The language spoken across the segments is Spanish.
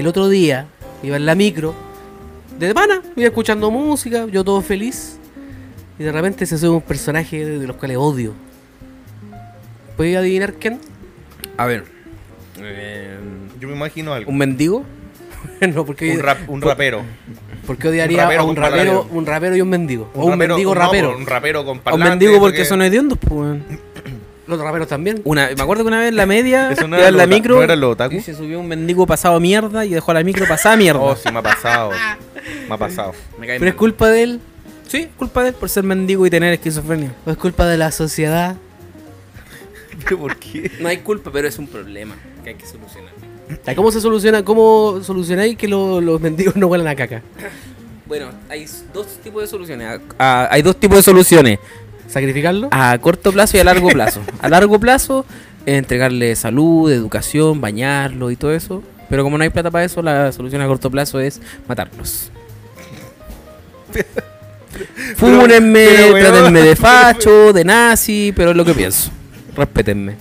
El otro día iba en la micro, de pana, iba escuchando música, yo todo feliz. Y de repente se sube un personaje de los cuales odio. ¿Puedes adivinar quién? A ver. eh, Yo me imagino algo. ¿Un mendigo? no, porque, Un, rap- un rapero. porque odiaría un rapero a un rapero, un rapero y un mendigo. o un rapero- mendigo no, rapero. Un rapero con ¿Un parlante. mendigo porque porque- son hediondos? Pues. Los raperos también. Una, me acuerdo que una vez en la media, Eso no iba era en la lo micro, ¿no era lo otaku? y se subió un mendigo pasado a mierda y dejó a la micro pasada a mierda. Oh, sí, me ha pasado. Me ha pasado. Me cae Pero es mal. culpa de él, Sí, culpa de él por ser mendigo y tener esquizofrenia. o es culpa de la sociedad. ¿Por qué? No hay culpa, pero es un problema que hay que solucionar. ¿A ¿Cómo se soluciona? ¿Cómo solucionáis que lo- los mendigos no huelan a caca? Bueno, hay dos tipos de soluciones. Ah, hay dos tipos de soluciones. ¿Sacrificarlo? A corto plazo y a largo plazo. A largo plazo, eh, entregarle salud, educación, bañarlo y todo eso. Pero como no hay plata para eso, la solución a corto plazo es matarlos. Fúnenme, pero, weón. trátenme de facho, de nazi, pero es lo que pienso. Respétenme.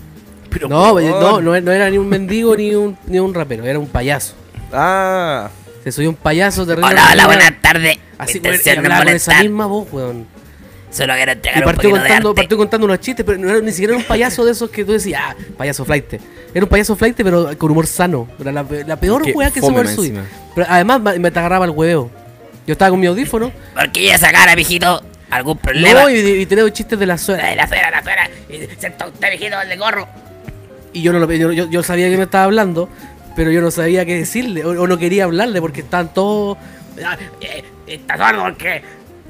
no, por no, no, no era ni un mendigo ni un, ni un rapero, era un payaso. Ah. Se subió un payaso terrible. Hola, hola, buenas tardes. Así, weón, y hablaba con esa misma voz, weón. Solo quiero Y entregar un partió de contando, arte. partió contando unos chistes, pero no era, ni siquiera era un payaso de esos que tú decías, ah, payaso flight. Era un payaso flight, pero con humor sano. Era la, la peor weá que se puede subir. Pero además me te agarraba el hueveo. Yo estaba con mi audífono. ¿Por qué esa cara, viejito? ¿Algún problema? No, y, y tenía chistes de la suela. de la suera, la suera. Y senta usted, viejito, el de gorro. Y yo no lo yo, yo, yo sabía que me estaba hablando, pero yo no sabía qué decirle, o, o no quería hablarle porque estaban todos. Ah, eh, Está sordo porque...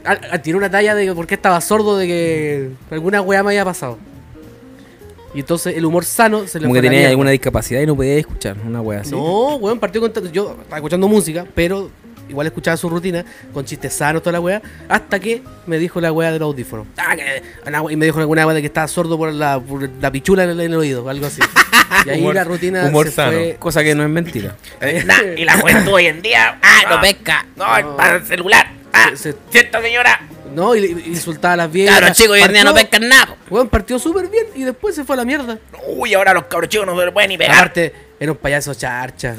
A, a- tiró una talla de por qué estaba sordo de que alguna weá me había pasado. Y entonces el humor sano se le Como fue que a la tenía alguna discapacidad y no podía escuchar una wea así. No, weón, partió contando. Yo estaba escuchando música, pero igual escuchaba su rutina, con chistes sanos, toda la weá, hasta que me dijo la weá del audífono. Ah, y me dijo alguna weá de que estaba sordo por la, por la pichula en el, en el oído, algo así. Y ahí Humor- la rutina humor se sano. fue. Cosa que no es mentira. Nah, y la juventud hoy en día... Ah, no pesca. No, para el celular. Ah, Se- ¿cierto, señora? No, y, y insultaba a las viejas. Claro, chicos, hoy en día no pescan nada. Weón, partió súper bien y después se fue a la mierda. Uy, ahora los cabros chicos no se lo pueden ni pegar. Aparte, era un payaso charcha.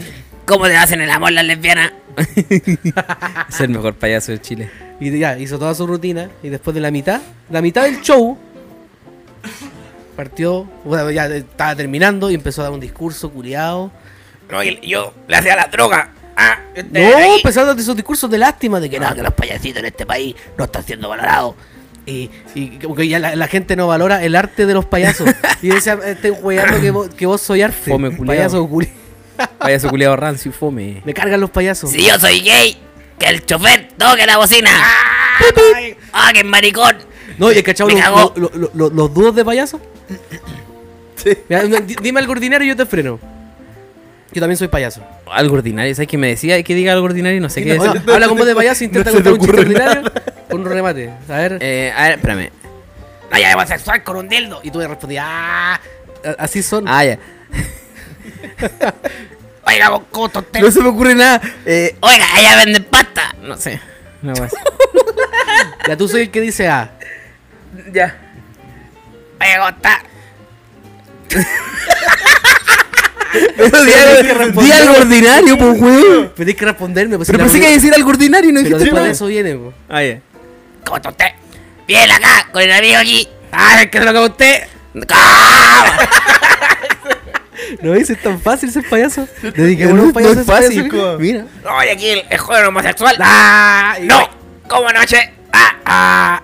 ¿Cómo te hacen el amor las lesbianas? Es el mejor payaso de Chile. Y ya, hizo toda su rutina. Y después de la mitad, la mitad del show, partió. Bueno, ya estaba terminando y empezó a dar un discurso culiado. No, y yo le hacía la droga. Ah, este No, a dar esos discursos de lástima de que Que no, que los payasitos en este país no están siendo valorados. Y, y como que ya la, la gente no valora el arte de los payasos. y yo decía, estoy jugando que vos, que vos soy arte. Fome culiao. payaso culiao. Payaso culiado rancio y fome. Me cargan los payasos. Si yo soy gay, que el chofer toque la bocina. ¡Ah, qué maricón! No, y el cachado los, los- los- los- los dúos de payasos. Di- dime algo ordinario y yo te freno. Yo también soy payaso. Algo ordinario. ¿Sabes que me decía que diga algo ordinario y no sé qué No, decir? no, habla con voz de payaso, intenta no contar un chiste ordinario con un remate. A ver. Eh, a ver, espérame. Vaya homosexual con un dildo. Y tú me respondías, ah, así son. Ah, ya. Oiga, vos, ¿cómo está usted? No se me ocurre nada. Eh, Oiga, allá venden pasta. no sé. No decir. Ya tú soy el que dice ah. Ya. Oiga, ¿cómo Pero di algo, responder. di algo ordinario, pues, tienes que responderme. Pues, Pero pensé que iba a decir algo ordinario y no dijiste eso viene, po. Ah, ya. ¿Cómo está usted? Bien acá, con el amigo aquí. Ah, es que lo que usted. ¡Ah! No dices tan fácil ser payaso. Dediqué No, no payasos es fácil. payasos. Mira. No, y aquí el, el joven homosexual. Ah, ¡No! ¿Cómo anoche? ¡Ah! ¡Ah!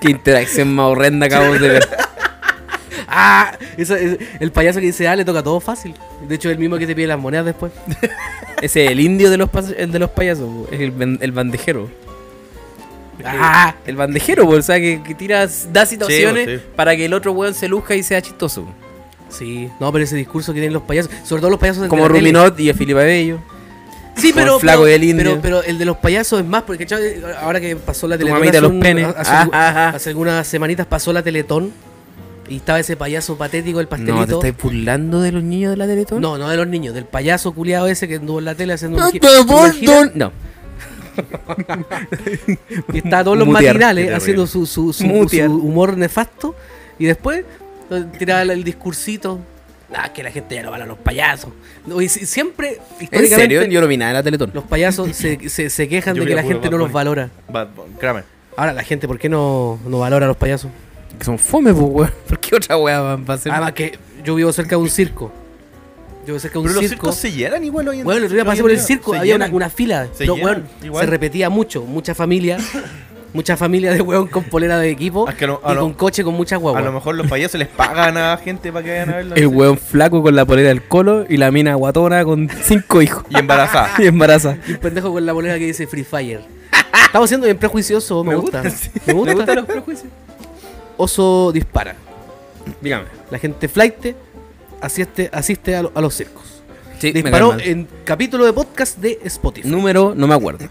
Qué interacción más horrenda acabamos de ver. Ah, eso- es- el payaso que dice ah le toca todo fácil. De hecho, es el mismo que te pide las monedas después. Ese es el indio de los, el de los payasos, es el, el bandejero. Ah, El bandejero, o sea, que, que tira, da situaciones Sí, sí. para que el otro weón se luzca y sea chistoso. sí. No, pero ese discurso que tienen los payasos, sobre todo los payasos de Como. Ruminot y Filipe Bello. Sí, pero, flaco pero, del pero, pero el de los payasos es más, porque ahora que pasó la Teletón. hace un- Ah, algu- ah, ah. hace algunas semanitas pasó la Teletón y estaba ese payaso patético, el pastelito. No, ¿te estás burlando de los niños de la Teletón? No, no de los niños, del payaso culiado ese que anduvo en la tele haciendo No te No. y estaba todos los Mutear. matinales haciendo su, su, su- humor nefasto y después eh, tiraba el discursito Ah, que la gente ya no valora a los payasos. No, y si- siempre, ¿En serio? Yo no vi nada en la Teletón. los payasos se, se, se quejan Yo de que la gente Bad no los valora. Bad Bunny, Créame. Ahora, la gente, ¿por qué no, no valora a los payasos? Que son fome, pues, weón. ¿Por qué otra weá va a ser? Además que yo vivo cerca de un circo. Yo vivo cerca de un Pero los circo. circos se llenan igual hoy en Bueno, el otro día hoy pasé en por el día. circo, Se había una, llenan. una fila. Se Yo, llenan, weón, igual. se repetía mucho, mucha familia. mucha familia de weón con polera de equipo Es que a lo- a y lo- con coche con muchas A guaguas. lo mejor los payasos les pagan a gente para que vayan a verlo. El weón flaco con la polera del colo y la mina guatona con cinco hijos. Y embarazada. y embaraza. Y un pendejo con la polera que dice Free Fire. Estamos siendo bien prejuiciosos, me, Me gusta. gusta, sí. Me gusta. ¿Me gustan los prejuicios? Oso dispara. Dígame. La gente flight asiste, asiste a, lo- a los circos. Sí, Disparó en capítulo de podcast de Spotify. Número, no me acuerdo.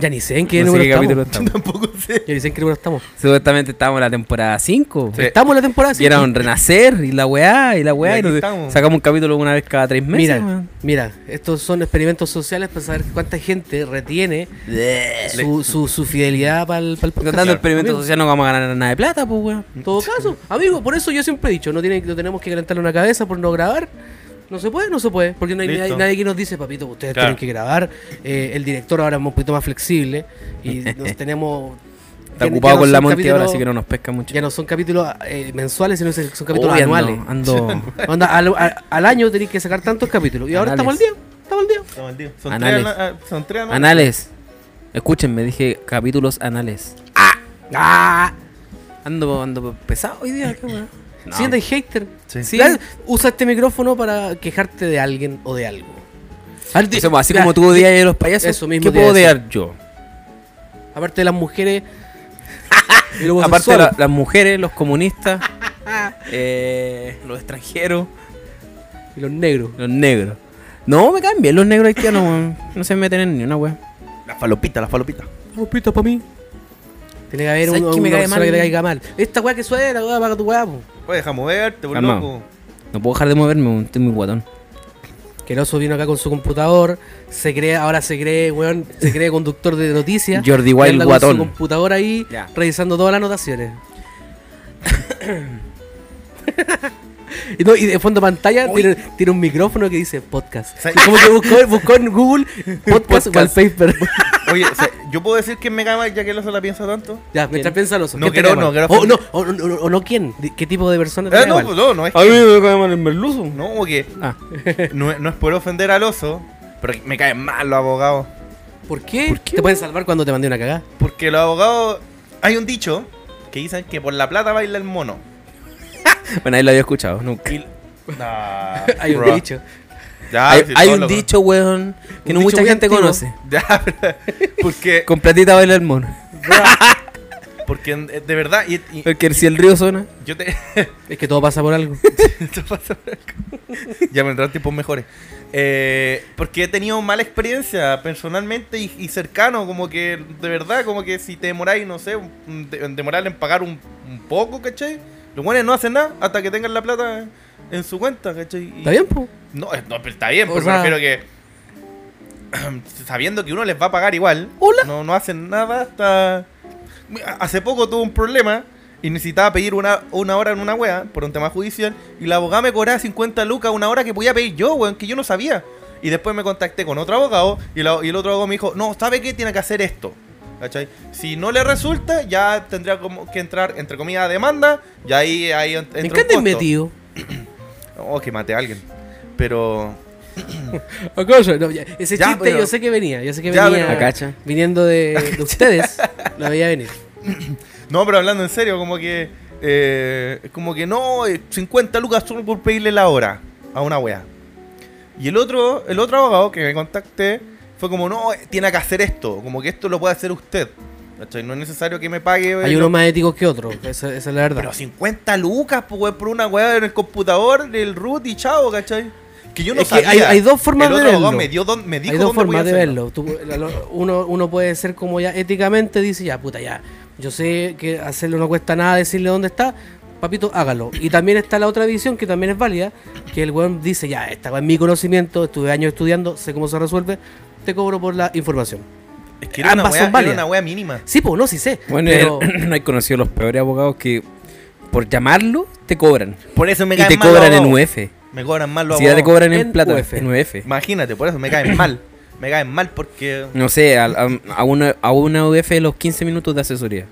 Ya ni sé en qué No sé número qué estamos. capítulo estamos. Tampoco sé. Ya ni sé en qué número estamos. Supuestamente estábamos en la temporada 5. Sí. Estamos en la temporada Y era un renacer y la weá y la weá. Y Y nos- sacamos un capítulo una vez cada tres meses. Mira, weón. mira, estos son experimentos sociales para saber cuánta gente retiene su, su, su fidelidad para el, podcast. Tratando el experimento Amigo, social no vamos a ganar nada de plata, pues weón. En todo caso, amigo, por eso yo siempre he dicho, no, tiene, no tenemos que calentarle una cabeza por no grabar. No se puede, no se puede. Porque no hay nadie, nadie que nos dice, papito, ustedes Claro. tienen que grabar. Eh, el director ahora es un poquito más flexible y nos tenemos... Está ya- ya ocupado no con la son Monty ahora, así que no nos pesca mucho. Ya no son capítulos eh, mensuales, sino que son capítulos ando- anuales. Ando, Onda, al, año tenéis que sacar tantos capítulos. Y ahora estamos al Anales. día. Estamos al día. Estamos al día. Son Anales. tres, ana- ah, son tres anales. Anales. Escúchenme, dije capítulos anales. ¡Ah! Ando, ando pesado hoy día, qué weón. No. Siente hater. Sí. Sí. Claro, Usa este micrófono para quejarte de alguien o de algo. A ver, di- O sea, pues, así como tú odias a los payasos, Eso mismo ¿qué puedo odiar yo? Aparte de las mujeres. Aparte de la- las mujeres, los comunistas, eh, los extranjeros, Y los negros. los negros. No, me caen bien los negros haitianos. No se meten en ni una weón. La falopita, la falopita. pita para mí. Tiene que haber ¿Sabes un, qué me una cae persona mal? que te caiga mal. Esta weá que suena, weá, paga tu weá, po. Oye, deja moverte, por Calmado. loco. No puedo dejar de moverme, estoy muy guatón. Que el oso vino acá con su computador. Se cree, ahora se cree, weón, se cree conductor de noticias. Jordi Wild anda con guatón. su computador ahí, Ya. revisando todas las anotaciones. y, no, y de fondo de pantalla tiene, tiene un micrófono que dice podcast. Y como que buscó, buscó en Google podcast, Podcast. wallpaper. Oye, o sea, yo puedo decir que me cae mal ya que el oso la piensa tanto. ya, mientras piensa el oso. No ¿quién te quiero- no quiero O no, ofender. o, no, o- o no quién. ¿Qué tipo de persona te Eh, no, pues no, no es A mí me cae mal el merluzo. no, porque Ah, no, es- no es por ofender al oso, pero me caen mal los abogados. ¿Por qué? ¿Por qué? Te pueden salvar cuando te mandé una cagada. Porque los abogados, hay un dicho que dicen que por la plata baila el mono. bueno, ahí lo había escuchado, nunca. Y- Nah, Hay un bro. dicho. Ya, hay hay un dicho, weón, que Un no mucha gente antiguo. conoce. Ya, porque, Con platita baila el mono. porque eh, de verdad, y, y- Porque si el río suena. yo te. Es que todo pasa por algo. Esto pasa por algo. ya vendrán tiempos mejores. Eh, porque he tenido mala experiencia personalmente y, y cercano, como que de verdad, como que si te demoráis, no sé, de- demorar en pagar un, un poco, ¿cachai? Los buenos no hacen nada hasta que tengan la plata en su cuenta, ¿cachai? Y- ¿Está bien, po? No, no, pero está bien, O pero sea- me refiero que sabiendo que uno les va a pagar igual, Hola. no, no hacen nada hasta... Hace poco tuve un problema y necesitaba pedir una, una hora en una wea por un tema judicial y la abogada me cobraba 50 lucas una hora que podía pedir yo, weón, que yo no sabía. Y después me contacté con otro abogado y, la- y el otro abogado me dijo, no, ¿sabe qué? Tiene que hacer esto. ¿Cachai? Si no le resulta, ya tendría como que entrar, entre comillas, a demanda y ahí, ahí ent- entra ¿En qué costo. metido? Oh, que maté a alguien. Pero... No, ya, ese Ya, chiste pero- yo sé que venía, yo sé que Ya, venía pero- viniendo de, de ustedes, la veía venir. No, pero hablando en serio, como que. eh, como que no, eh, 50 lucas solo por pedirle la hora a una wea. Y el otro, el otro abogado que me contacté fue como, no, eh, tiene que hacer esto, como que esto lo puede hacer usted. ¿Cachai? No es necesario que me pague. Hay unos más éticos que otros, esa, esa es la verdad. Pero 50 lucas pues, por una weá en el computador, el root y chao, ¿cachai? Que yo no Es que sabía. hay- hay dos formas el de otro verlo. Me, dio don- me dijo Hay dos dónde formas de verlo. Tú- uno, uno puede ser como ya éticamente dice, ya, puta, ya. Yo sé que hacerlo no cuesta nada decirle dónde está. Papito, hágalo. Y también está la otra visión que también es válida, que el weón dice, ya, esta weá es mi conocimiento, estuve años estudiando, sé cómo se resuelve, te cobro por la información. Es que era una, son era una weá mínima. Sí, pues no, sí sé. Bueno, pero no hay conocido los peores abogados que por llamarlo, te cobran. Por eso me y caen te mal cobran en abogados. UF. Me cobran mal los Si ya te abogados. cobran en, En plata, UF. en UF. Imagínate, por eso me caen mal. Me caen mal porque. No sé, a, a- a una, a una UF los 15 minutos de asesoría.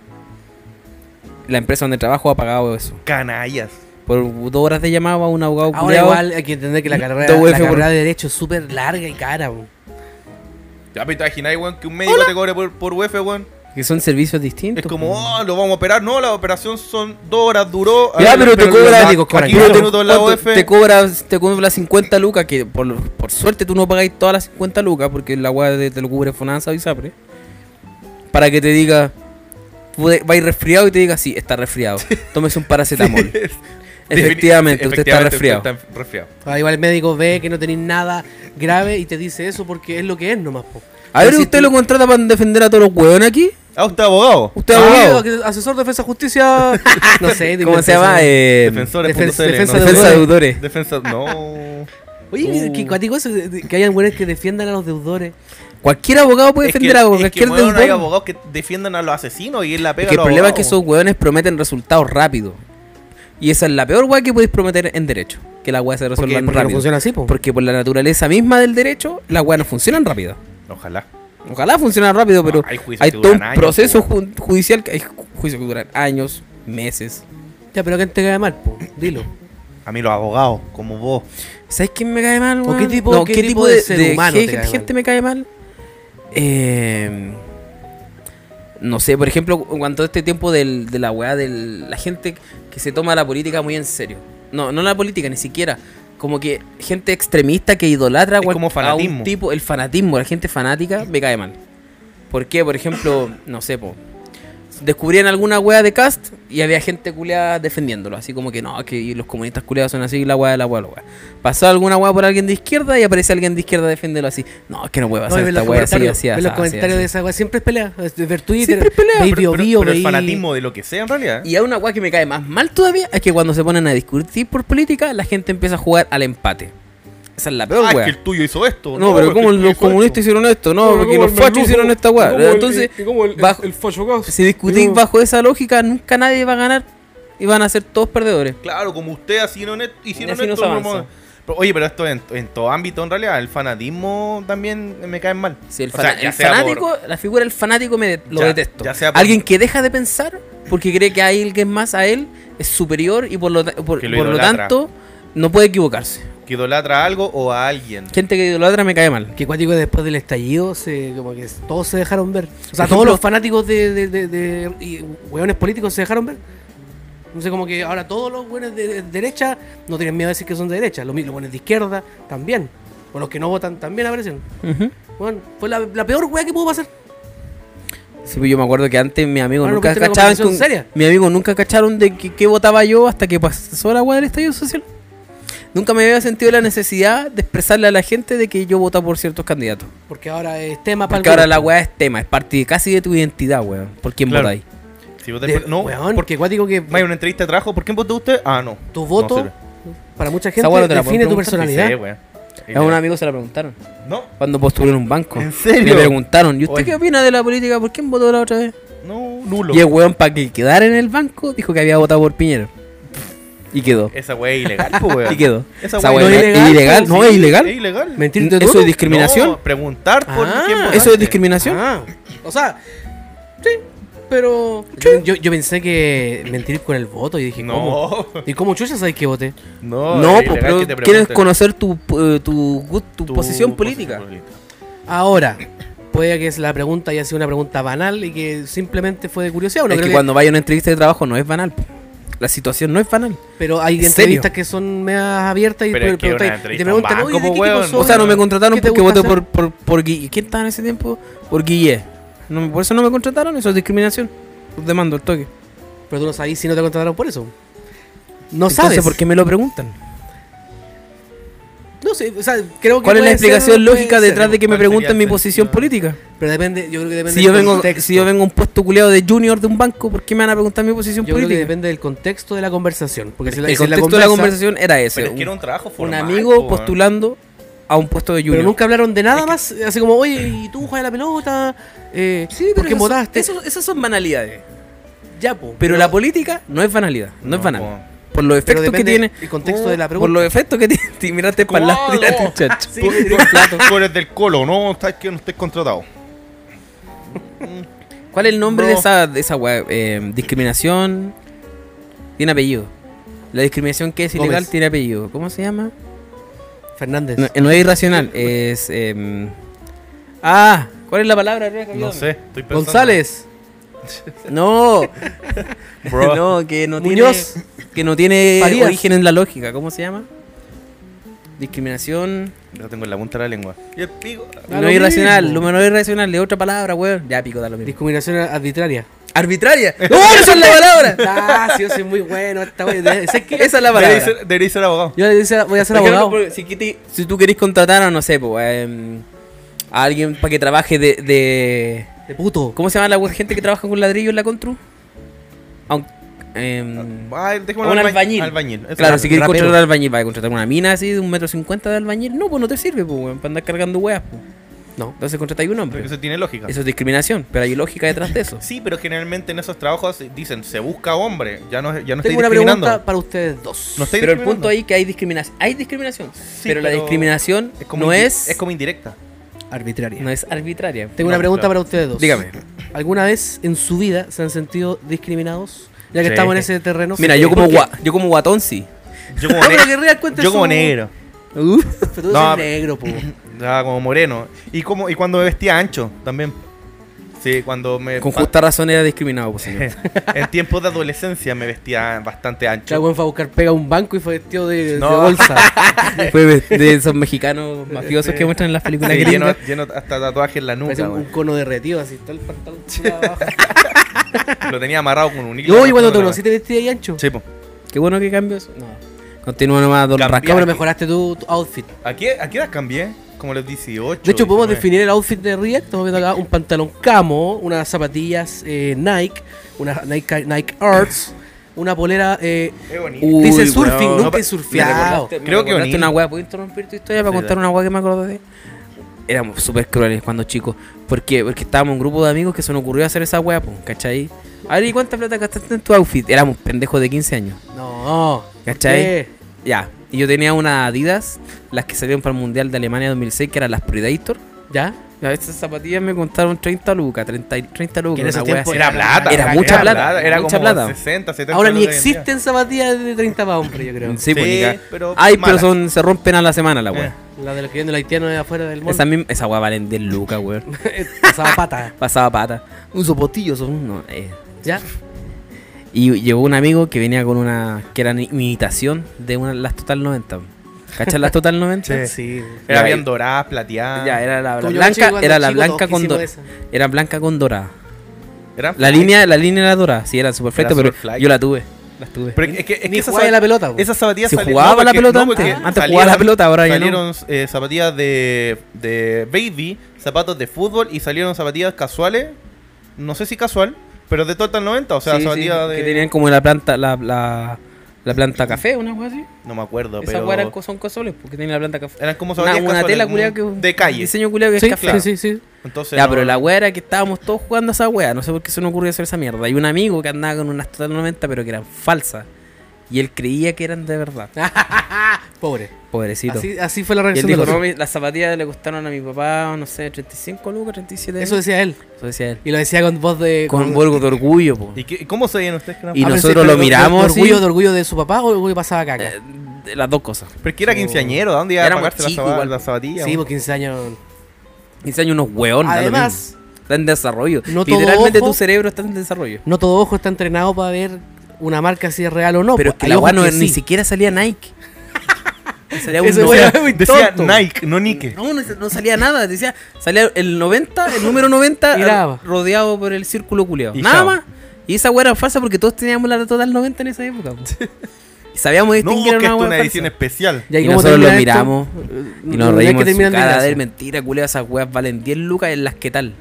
La empresa donde trabajo ha pagado eso. Canallas. Por dos horas de llamada a un abogado Ahora culiao, igual hay que entender que la carrera, la por- carrera de Derecho es súper larga y cara. po. Ya, pero te imagináis, weón, que un médico te cobre por, por UF, weón. que son servicios distintos. Es como, oh, lo vamos a operar. No, la operación son dos horas, duró. Ya, Ah, pero te cobra, te, cobra, te cobra 50 lucas, que por, por suerte tú no pagáis todas las 50 lucas, porque la weá te lo cubre Fonanza y Sapre. Para que te diga, vais resfriado y te diga, sí, está resfriado. Tómese un paracetamol. Efectivamente, usted está resfriado. Usted está resfriado. Ahora igual el médico ve que no tenéis nada grave y te dice eso porque es lo que es nomás. Po. A ver, si ¿usted tú- lo contrata para defender a todos los hueones aquí? Ah, usted es abogado. ¿Usted es Ah, abogado? que- asesor de defensa justicia. no sé, ¿Cómo se llama? Eh, Defensores. Defen- defensa defensa de deudores. Defensa. No. Oye, Uh. que cuático eso, que hayan buenos que defiendan a los deudores. Cualquier abogado puede Es que- defender a es que, cualquier weón, deudor. hay abogados que defiendan a los asesinos y es la pega Es que a el problema es que esos hueones prometen resultados rápidos. Y esa es la peor weá que podéis prometer en derecho. Que la weá se Porque, resuelva porque no rápido. funciona así, po. Porque por la naturaleza misma del derecho, las weas no funcionan rápido. Ojalá. Ojalá funcionaran rápido, pero hay juicios hay que todo un duran años, proceso ju- judicial que hay ju- juicios que duran años, meses. Ya, pero ¿quién te cae mal? Po? Dilo. A mí los abogados, como vos. ¿Sabes quién me cae mal? ¿O weón? qué tipo- No, qué tipo de ser humano qué te cae gente mal? me cae mal? Eh, no sé, por ejemplo, en cuanto a este tiempo del- de la weá de la gente que se toma la política muy en serio. No, no la política, ni siquiera. Como que gente extremista que idolatra Es como a fanatismo. un tipo, el fanatismo, la gente fanática me cae mal. ¿Por qué? Por ejemplo, no sé, po, descubrían alguna wea de cast y había gente culeada defendiéndolo. Así como que no, que los comunistas culeados son así, la wea de la wea, la wea. Pasó alguna wea por alguien de izquierda y aparece alguien de izquierda defendiéndolo así. No, es que no puede pasar esta wea así, así, así. los comentarios así. de esa weá. Siempre es pelea. Ver Twitter, Siempre es pelea, veis Pero, pero- Bio, pero el fanatismo de lo que sea en realidad. Y hay una weá que me cae más mal todavía, es que cuando se ponen a discutir por política, la gente empieza a jugar al empate. Esa es la peor Ah, es que el tuyo hizo esto. No, pero el tuyo los comunistas esto. hicieron esto, no, porque los fachos hicieron esta weá. Entonces, bajo- si discutís bajo esa lógica, nunca nadie va a ganar y van a ser todos perdedores. Claro, como usted hicieron esto, hicieron no esto. no Pero, oye, pero esto en, en todo ámbito en realidad, el fanatismo también me cae mal. Si el, O sea, el fanático, por- la figura del fanático me de- lo Ya- detesto. ya sea por- Alguien que deja de pensar porque cree que hay alguien más a él es superior y por lo, por, lo por lo idolatra. tanto no puede equivocarse. Que idolatra a algo o a alguien. Gente que idolatra me cae mal. Que cuático después del estallido se, como que todos se dejaron ver. O sea, todos los fanáticos de, de, de, de- y hueones políticos se dejaron ver. No sé, como que ahora todos los buenos de, de derecha no tienen miedo de decir que son de derecha. Los, los buenos de izquierda también. O los que no votan también aparecen. Bueno, fue la, la peor wea que pudo pasar. Sí, pues yo me acuerdo que antes mi amigo Ahora no nunca cachaban con- seria. mi amigo nunca cacharon de que, que votaba yo hasta que pasó la weá del estallido social. Nunca me había sentido la necesidad de expresarle a la gente de que yo votaba por ciertos candidatos. Porque ahora es tema para Porque ahora la weá es tema, es parte de- casi de tu identidad, weón. ¿Por quién Claro. votáis? Si vota De, por- no, weón, porque cuático que hay una entrevista de trabajo. ¿Por quién votó usted? Ah, no. tu voto, para mucha gente, no te define tu personalidad. Sí, weón. A un amigo se la preguntaron. No, Cuando postuló en un banco. ¿En serio? Le preguntaron, ¿y usted Oye. qué opina de la política? ¿Por quién votó la otra vez? no, nulo. Y el weón, para que quedara en el banco, dijo que había votado por Piñera. Y quedó. Esa weá es ilegal, po, weón. Y quedó. Esa Esa weá es ilegal, No, sí, es ilegal. Es ilegal. ¿Eso duro. es discriminación? No, preguntar por Ah, quién votaste. ¿Eso es discriminación? Ah, o sea, sí, pero yo, yo, yo pensé que mentir con el voto y dije, ¿cómo? No, ¿Y cómo chucha sabes que voté? no. No, es pues, ilegal pero que te quieres pregunten conocer tu, eh, tu, gu- tu, tu posición política. Ahora, puede que la pregunta haya sido una pregunta banal y que simplemente fue de curiosidad. ¿o no? es Creo que que- cuando vaya a una entrevista de trabajo no es banal. po. La situación no es banal. Pero hay ¿En entrevistas serio? que son medias abiertas y, Pero entrevista te preguntan, banco, ¿de qué sos? O sea, no me contrataron ¿Qué te porque voté por, por, por Guille. ¿Quién estaba en ese tiempo? Por Guille. No, me- por eso no me contrataron, eso es discriminación. Los demando el toque. Pero tú no sabes si no te contrataron por eso. No Entonces, sabes. ¿por qué me lo preguntan? No sé, o sea, creo que ¿Cuál es la ser, explicación lógica ser, detrás de que me ¿Cuál sería pregunten mi posición política? Pero depende, yo creo que depende Si yo, del vengo, contexto. si yo vengo a un puesto culeado de junior de un banco, ¿por qué me van a preguntar mi posición Yo creo que política? depende del contexto de la conversación. Porque si la, el si la contexto de la conversa- conversación era ese. Pero es que un, era un trabajo un formal, amigo po, weón. postulando a un puesto de junior. Pero nunca hablaron de nada más, así como, oye, ¿y tú juegas la pelota? Eh, ¿Por qué esas- votaste? eso- esas son banalidades. Ya, po. Pero la política no es banalidad, no, es banal. po. Por los efectos que tiene. el contexto de la Por los efectos que tiene. Te miraste para el chacho. Sí. Tú eres del colo, no, estás que no estés contratado. ¿Cuál es el nombre de esa, de esa weá? Eh, discriminación. Tiene apellido. La discriminación que es ilegal Gómez. tiene apellido. ¿Cómo se llama? Fernández. No, no es irracional, es. em, ah, ¿cuál es la palabra? No sé, estoy pensando. González. No, Bro. no, que no Muñoz. tiene. Que no tiene Farías. origen en la lógica. ¿Cómo se llama? Discriminación. Lo tengo en la punta de la lengua. Y el pico. Da no lo irracional, mismo. lo no es irracional, es otra palabra, weón. Ya pico, da lo mismo. Discriminación arbitraria. Arbitraria. ¡No, esa es la palabra! Ah, sí, yo soy muy bueno. Esta wey. ¿Sabes qué? Esa es la Debería palabra. ser, debería ser abogado. Yo voy a ser- voy a ser Por ejemplo, abogado. si, quiti- si tú querés contratar a, no sé, po, em, a alguien para que trabaje de, de- De puto. ¿Cómo se llama la gente que trabaja con ladrillo en la Contru? Aun- Ay, dejémoslo un alba- albañil. Claro, si quieres contratar un albañil, para contratar una mina así de un metro cincuenta de albañil, no, pues no te sirve, pues, para andar cargando weas, pues. No. Entonces contratáis un hombre. Eso tiene lógica. Eso es discriminación, pero hay lógica detrás de eso. Sí, pero generalmente en esos trabajos dicen se busca hombre. Ya no, ya no estoy Tengo una discriminando. pregunta para ustedes dos. No estoy Pero el punto ahí que hay discriminación. Hay discriminación. pero, la discriminación Es como no es, Es como indirecta. Arbitraria. no es arbitraria. Tengo una pregunta para ustedes dos. Dígame. ¿Alguna vez en su vida se han sentido discriminados? Ya que Sí. estamos en ese terreno. Mira, Sí. yo como, gua- yo como guatón sí. Yo como, yo su- negro. Uh. Pero tú No, eres negro, po. Ya, como moreno. Y como y cuando me vestía ancho también. Sí, cuando me. Con justa razón era discriminado, pues, señor. en tiempos de adolescencia me vestía bastante ancho. Chagüen fue a buscar pega a un banco y fue vestido de, bolsa. Fue de esos mexicanos mafiosos que muestran en las películas Sí, lleno, hasta tatuaje en la Parece nuca, un, cono derretido, así, todo el pantalón abajo. Lo tenía amarrado con un hilo. Yo, y cuando te No, no, conocí te ahí ancho. Sí, po. Qué bueno que cambió eso. No. Continúa nomás, don. No, pero mejoraste tu, tu outfit. ¿A qué, ¿A qué edad cambié? Como los 18. De hecho, podemos 19. definir el outfit de React. Estamos viendo acá un pantalón camo, unas zapatillas eh, Nike, una Nike, Nike Arts, una polera. Eh, bonito. Uy, dice weón. surfing, nunca he surfeado. Creo Creo que O'Neill. una weá. ¿Puedo interrumpir tu historia para Sí, contar una weá que me acordé? Éramos súper crueles cuando chicos. ¿Por qué? Porque estábamos un grupo de amigos que se nos ocurrió hacer esa weá, pues, ¿cachai? A ver, ¿y cuánta plata gastaste en tu outfit? Éramos pendejos de 15 años, No. ¿cachai? ¿qué? Ya. Y yo tenía una Adidas, las que salieron para el Mundial de Alemania 2006, que eran las Predator. ¿Ya? Ya, estas zapatillas me contaron 30 lucas, 30, y- 30 lucas. Que en ese tiempo así. Era plata. Era mucha plata, Era mucha como plata. 60, 70. Ahora ni existen zapatillas de 30 para hombre, yo creo. Sí, pues, Sí, ni ca- pero Ay, pero malas. son, se rompen a la semana la. Eh. La de los que venden los haitianos de afuera del mundo. Esa, misma- esa wea valen 10 lucas, weón. Pasaba pata. Pasaba pata. Un sopotillo son. No, eh. ¿Ya? Y llegó un amigo que venía con una. que era ni- imitación de una las Total 90. ¿Cachas las Total 90? Sí. Sí. Era bien dorada, plateada. Ya, era la, la blanca, era la chico, blanca con dorada. esa. Era blanca con dorada. Era La línea, la línea era dorada, sí, era super flight, pero flight. yo la tuve. Las tuve. Pero es que, es que Ni jugaba zap- la pelota. po. Esas zapatillas Se sali- jugaba la porque- pelota antes. Antes salieron- jugaba la pelota, ahora ya no. Salieron eh, zapatillas de, de baby, zapatos de fútbol y salieron zapatillas casuales. No sé si casual, pero de Total 90. O sea, Sí, de. Que tenían como la planta, la, la, la planta café, una cosa así. No me acuerdo, Esas pero. co- son cosoles, porque tenían la planta café. Eran como Una, zapatillas una casuales, tela culiada que. De calle. Diseño culiado que Sí, es café. sí, sí, sí. Entonces, Ya, no- pero la wea era que estábamos todos jugando a esa wea. No sé por qué se nos ocurrió hacer esa mierda. Y un amigo que andaba con unas Total 90, pero que eran falsas. Y él creía que eran de verdad. Pobre. Pobrecito. Así, así fue la y él reacción dijo, de no, mi- las zapatillas le costaron a mi papá, no sé, 35 lucas, 37 Eso decía él. Eso decía él. Y lo decía con voz de. Con vuelco de orgullo, po. ¿Y qué- cómo se veían ustedes? que eran Y Ah, nosotros lo pero de- miramos de, así. orgullo, de orgullo de su papá o orgullo pasaba caca? Eh, de las dos cosas. Pero que era quinceañero, ¿a dónde iba a Éramos pagarse las chicos zapa- igual. las zapatillas? sí, por 15 años. 15 años unos hueones. Además, Está en desarrollo. no todo Literalmente ojo- tu cerebro está en desarrollo. no todo ojo está entrenado para ver una marca si es real o no. Pero es que Hay la ojos weá no, que ni sí. siquiera salía Nike. salía un Ese no- Decía, muy decía tonto. Nike, no Nike. no, no, no salía nada. Decía, salía el 90, el número 90, Y nada. rodeado por el círculo culeado. Y Nada chao. más. Y esa weá era falsa porque todos teníamos la Total 90 en esa época. po. y sabíamos No, distinguir que una una falsa. edición especial. Ya, Y cómo nosotros lo esto? miramos Eh, Y no, nos reímos que en su de cara de mentira, culeo, esas weas valen 10 lucas en las que tal.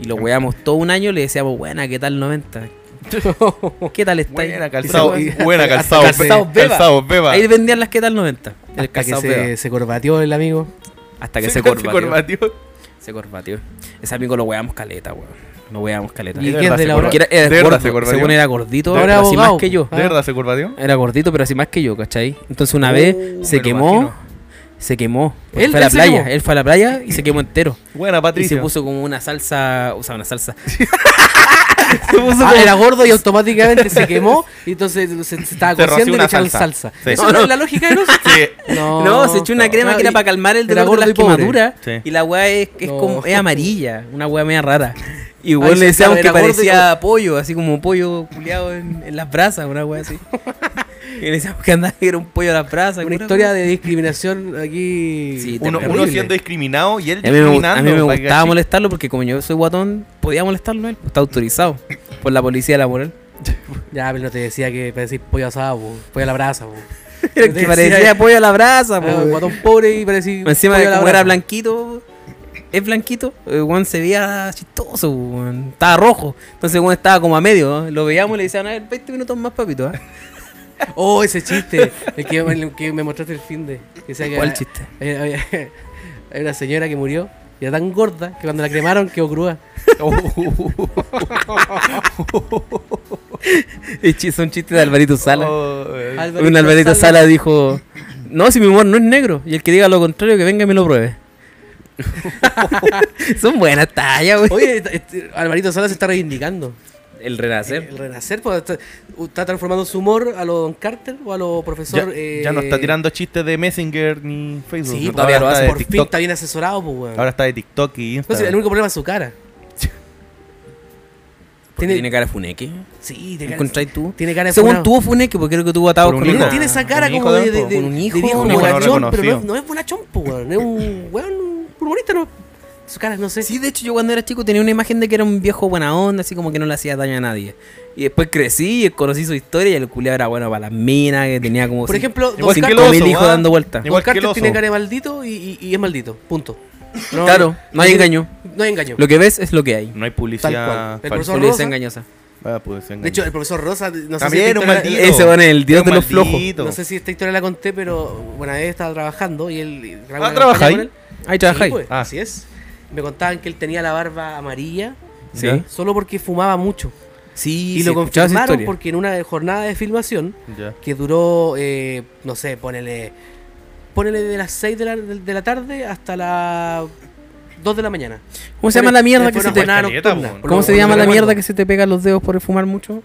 Y lo weamos todo un año y le decíamos, buena, ¿qué tal 90? ¿Qué tal está ahí? Buena, calzado. Buena, calzado. calzados beba. Calzados, beba. Ahí vendían las que tal 90. El Hasta que calzado se, se corbateó el amigo. Hasta que se se corbatió. corbatió. Se corbatió. Ese amigo lo weamos caleta, weón. No weamos caleta. ¿Y ¿De qué es verdad de se la? Porque era, era ¿De gordo, se curvateó? según era gordito, pero así más que yo. Ah. ¿De verdad se curvateó? Era gordito, pero así más que yo, ¿cachai? Entonces una Oh, vez se quemó, imagino. se quemó. porque ¿Él- fue a la playa, quemó? él fue a la playa y se quemó entero. Buena, Y se Patricia. puso como una salsa, o sea, una salsa. Ah, era gordo y automáticamente se quemó y entonces se, se estaba cociendo y le echaron salsa. salsa. Sí. ¿Eso No, no es la lógica de los? Sí. No, No, se echó una crema no, que era para calmar el dolor de las quemaduras. Sí. Y la weá es, es No. como es amarilla, una weá media rara. Y weón le decíamos que y parecía pollo, así como pollo culiado en, en las brasas, una weá así. y le decíamos que andaba que era un pollo a las brasas. Una historia de discriminación aquí. Sí, Uno, siendo discriminado y él A mí, discriminando. a mí me gustaba así- molestarlo porque como yo soy guatón, podía molestarlo él, está autorizado por la policía laboral. Ya, pero no te decía que parecís pollo asado, po, pollo a la brasa. po. Que parecía pollo a la brasa, Ah, guatón pobre y parecía. Encima pollo a la como era blanquito, es blanquito, el weón se veía chistoso, weón. Estaba rojo. Entonces weón estaba como a medio. Lo veíamos y le decían, a ver, 20 minutos más, papito. ¿eh? Oh, ese chiste. el, que, el que me mostraste el fin de. Que ¿Cuál chiste? Hay una señora que murió y era tan gorda que cuando la cremaron quedó cruda. Es chi- Son chistes de Alvarito Sala. Oh. Alvarito Un Alvarito Sala. Sala dijo, no, si mi humor no es negro. Y el que diga lo contrario, que venga y me lo pruebe. Son buenas tallas, güey. Oye, este- este, Alvarito Sala se está reivindicando. El renacer. El renacer pues, está, está transformando su humor a lo Don Carter o a lo Ya, profesor. eh, ya no está tirando chistes de Messenger ni Facebook. Sí, ¿no? todavía lo hace. Por fin TikTok. está bien asesorado, pues, weón. Ahora está de TikTok y No, sí, Instagram. el único problema es su cara. ¿Tiene, Tiene- cara de funeque? Sí, tiene cara, ¿Encontráis tú? tiene cara de Según funado. tuvo funeque, porque creo que tuvo atado un con Tiene, hijo. tiene esa cara un como de, de- de, un hijo, de viejo un hijo no bonachón, pero no, no es bonachón, pues, weón. Es un humorista, no. Su cara, no sé. Sí, de hecho yo cuando era chico tenía una imagen de que era un viejo buena onda, así como que no le hacía daño a nadie. Y después crecí y conocí su historia y el culiado era bueno para las minas, que tenía como Por ejemplo, Don mil hijos dando vueltas. Igual Don Carter tiene cara de maldito y, y- y es maldito. Punto. No- Claro, no hay engaño. No hay engaño. Lo que ves es lo que hay. No hay Tal publicidad cual. El profesor Publicidad Rosa. engañosa. Ah, De hecho, el profesor Rosa, no sé si También esta un maldito. Ese bueno el dios de los flojos. No sé si esta historia la conté, pero una vez estaba trabajando y él. grabó Ah, una ¿trabaja campaña ahí? Ahí Sí, trabajáis. pues, Ah. Así es. Me contaban que él tenía la barba amarilla Sí. Solo porque fumaba mucho. Sí, Y sí, lo confirmaron porque en una jornada de filmación Ya. que duró, eh, no sé, ponele, ponele de las 6 de la, de, de la tarde hasta las 2 de la mañana. ¿Cómo se llama la mierda que se te ¿Cómo se llama la mierda que se te pegan los dedos por fumar mucho?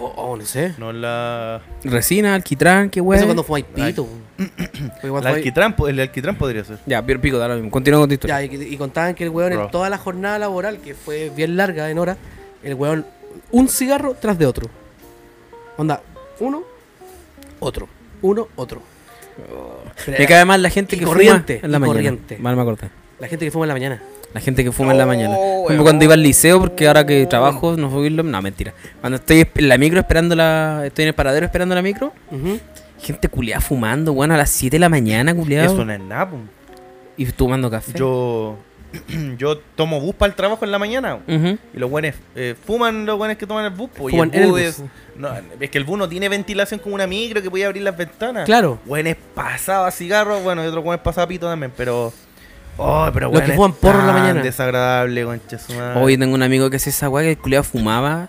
Oh, oh, no sé. No la. Resina, alquitrán, qué weá. Eso cuando fumáis pito. Igual el alquitrán, el alquitrán podría ser. Ya, pero pico, da lo mismo. Continúa con tu historia. Ya, y, y contaban que el weón Bro. en toda la jornada laboral, que fue bien larga en hora, el weón, un cigarro tras de otro. Onda, uno, otro, uno, otro. Me cae mal la gente y que corriente, fuma en la mañana. corriente. Mal me acordé. La gente que fuma en la mañana. La gente que fuma en la mañana. Oh, Como cuando iba al liceo, porque ahora que trabajo no voy No, mentira. Cuando estoy en la micro esperando la. Estoy en el paradero esperando la micro. Ujú. Gente culiada fumando, bueno, a las 7 de la mañana, culiado. Eso no es nada, po. Y tomando café. Yo. Yo tomo bus para el trabajo en la mañana. Y los buenos eh, fuman los buenos que toman el bus. po, y el bus es, no, es que el bus no tiene ventilación como una micro que puede abrir las ventanas. Claro. Buenos pasaba cigarro, bueno, y otros buenos pasaba pito también, pero. Oh, pero Los que fuman porro en la mañana. Desagradable, concha su madre. Hoy tengo un amigo que hace esa weá que el culiado fumaba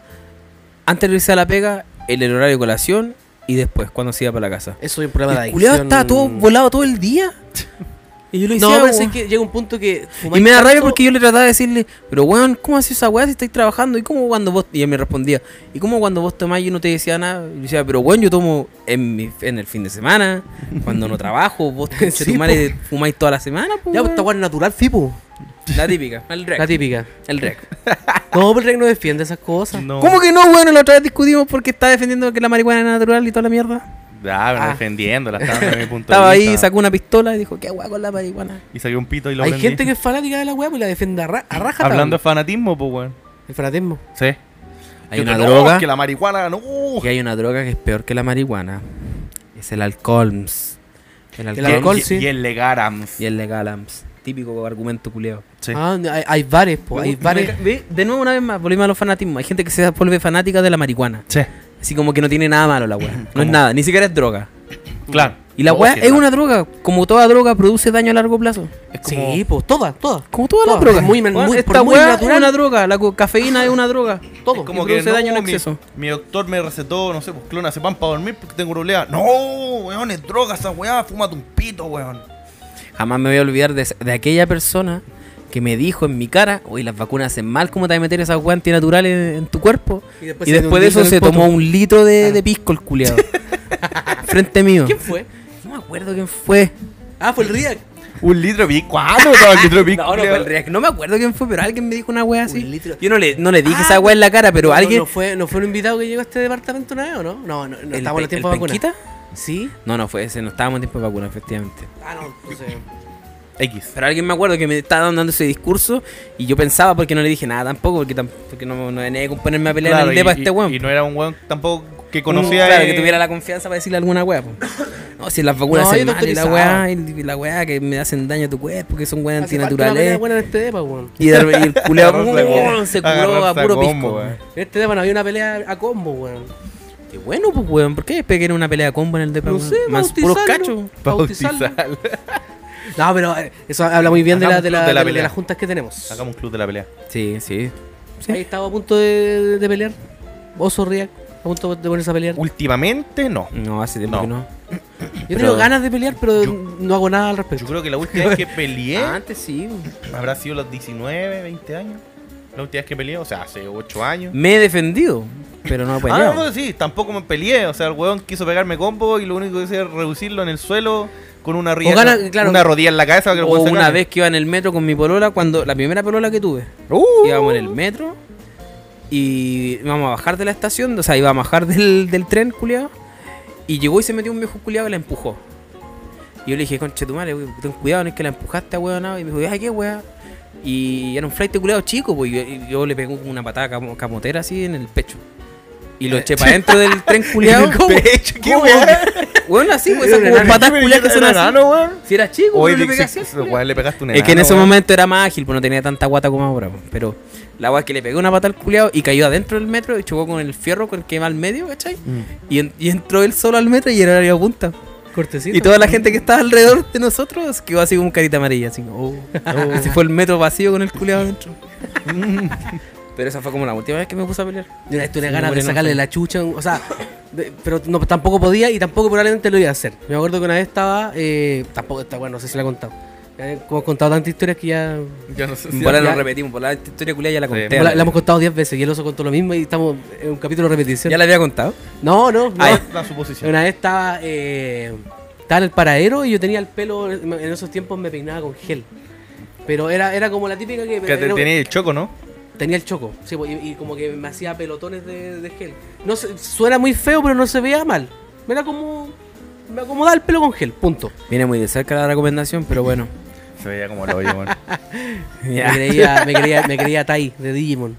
antes de irse a la pega, en el horario de colación y después, cuando se iba para la casa. Eso es un problema de adicción. estaba todo volado todo el día. Y yo le decía, No, pero es que llega un punto que. Y me da rabia porque yo le trataba de decirle, pero weón, ¿cómo haces esa weá si estáis trabajando? ¿Y cómo cuando vos.? Y él me respondía, ¿y cómo cuando vos tomás yo no te decía nada? Y yo decía, pero weón, yo tomo en, mi, en el fin de semana, cuando no trabajo, vos Sí, sí, tu madre fumáis toda la semana, pues. Ya, pues esta weá natural, fipo. La típica, el rec. La típica. El rec. No, pero el rec no defiende esas cosas. No. ¿Cómo que no, weón? La otra vez discutimos porque está defendiendo que la marihuana es natural y toda la mierda. Ah, bueno, Ah. defendiéndola, estaba desde mi punto Estaba de ahí, sacó una pistola y dijo, ¿qué weá con la marihuana? Y saqué un pito y lo Hay prendí. gente que es fanática de la weá pues la defiende a, ra a raja. Hablando de fanatismo, pues, weón. El fanatismo. Sí. Hay una no, droga. que la marihuana, no. Que hay una droga que es peor que la marihuana. Es el alcohol. El alcohol. Y, sí. y el legarams. Y el legalams. Típico argumento culiao. Sí. Ah, hay, hay bares, po. Hay bares. Ve, De nuevo, una vez más, volvimos a los fanatismos. Hay gente que se vuelve fanática de la marihuana. Sí. Así como que no tiene nada malo la weá. No es nada, ni siquiera es droga. Claro. Y la No, weá es una droga. Como toda droga produce daño a largo plazo. Es como, Sí, pues todas, todas. Como todas las Todas, drogas. muy muy- esta muy weá natural. es una droga. La cafeína es una droga. Todo. es como y que produce no, daño en mi, exceso. mi doctor me recetó, no sé, pues clonazepam para dormir porque tengo problema. No, weón, es droga esa weá, fúmate un pito, weón. Jamás me voy a olvidar de, de aquella persona que me dijo en mi cara, oye, las vacunas hacen mal, ¿cómo te vas a meter esas weas antinaturales en tu cuerpo? Y Y después de eso en el se poto. tomó un litro de, de pisco el culiado. Frente mío. ¿Quién fue? No me acuerdo quién fue. Ah, fue el Riak. Un litro de pisco. ¿Cuándo estaba el litro de pisco? No, no, culiao? fue el React. no me acuerdo quién fue, pero alguien me dijo una wea así. Un litro. Yo no le, no le dije Ah, esa wea en la cara, pero No, alguien. ¿No fue, ¿No fue un invitado que llegó a este departamento una vez o no? No, no, no ¿El, estábamos en pe- tiempo el de vacuna. penquita? ¿Sí? No, no fue ese, no estábamos en tiempo de vacuna, efectivamente. Ah, no, no sé. X. Pero alguien me acuerdo que me estaba dando ese discurso y yo pensaba porque no le dije nada tampoco, porque, tam- porque no, no venía con ponerme a pelear Claro, en el depa a y- este weón. y no era un weón tampoco que Un- conocía. claro, eh, que tuviera la confianza para decirle alguna wea. po. No, si las vacunas No, yo mal y la weá, y la weá que me hacen daño a tu cuerpo, que son weas antinaturales. buena en este depa, weón. Y, de- y el culeado a. ¡oh! se curó a a puro combo, pisco. weón. En este depa no había una pelea a combo, weón. Qué bueno, pues weón. ¿Por qué era una pelea combo en el depa? No sé, Más puros cachos. Bautizarlo. No, pero eh, eso habla muy bien de, la, de, la- de la de- de pelea. las juntas que tenemos. Hagamos un club de la pelea. Sí, sí. Ahí estaba a punto de, de pelear. Oso Riak, a punto de ponerse a pelear. Últimamente, no. No, hace tiempo No. que no. Yo pero- tenido ganas de pelear, pero Yo- no hago nada al Yo respecto. creo que la última vez que peleé Antes sí. habrá sido los 19, 20 años. La última vez que peleé, o sea, hace 8 años. Me he defendido, pero no he Ah, no, sí, tampoco me peleé. O sea, el weón quiso pegarme combo y lo único que hice es reducirlo en el suelo con una, ría- gana- claro. una rodilla en la cabeza para que el O weón una vez que iba en el metro con mi polola, cuando la primera polola que tuve. Uh, Íbamos en el metro y íbamos a bajar de la estación, o sea, íbamos a bajar del, del tren, culiado. Y llegó y se metió un viejo culiado y la empujó. Y yo le dije, conche tu madre, ten cuidado, no es que la empujaste a weón. Y me dijo, ay, qué weá. Y era un flight de culiado chico, pues y yo, yo le pegué una patada camo- camotera así en el pecho. Y lo eché para adentro del tren culiado. ¿Cómo? Pecho, ¿qué. Bueno, así, pues esas como enano. patas culiadas que son ¿Era así. enano, weón? Si era chico, Oye, le pegaste un Es que en enano, ese momento era más ágil, pues no tenía tanta guata como ahora. Pero la weá es que le pegué una pata al culiao y cayó adentro del metro y chocó con el fierro con el que va al medio, ¿cachai? Mm. Y, en- y entró él solo al metro y era horario punta. Cortecito. Y toda la gente que estaba alrededor de nosotros quedó así como carita amarilla, así como, oh. Así fue el metro vacío con el culiao adentro. Pero esa fue como la última vez que me puse a pelear. Yo una vez tuve Sí, ganas de sacarle la chucha, o sea, de- pero no, tampoco podía y tampoco probablemente lo iba a hacer. Me acuerdo que una vez estaba, eh, tampoco está bueno, no sé si la he contado. Eh, como he contado tantas historias que ya Yo no sé si- nos repetimos, por la historia culiao ya la Sí. conté. la, la hemos contado 10 veces y el oso contó lo mismo y estamos en un capítulo de repetición. ¿Ya la había contado? No, no, no. Ah, la suposición. Una vez estaba, eh, estaba en el paradero y yo tenía el pelo, en esos tiempos me peinaba con gel. Pero era, era como la típica que... Que te era- tenía el choco, ¿no? Tenía el choco, sí, pues, y, y como que me hacía pelotones de, de gel. No se- suena muy feo, pero no se veía mal. Era como. Me acomodaba el pelo con gel, punto. Viene muy de cerca la recomendación, pero bueno. Se veía como lo oye. Ya. Me creía, me creía, me creía Tai de Digimon.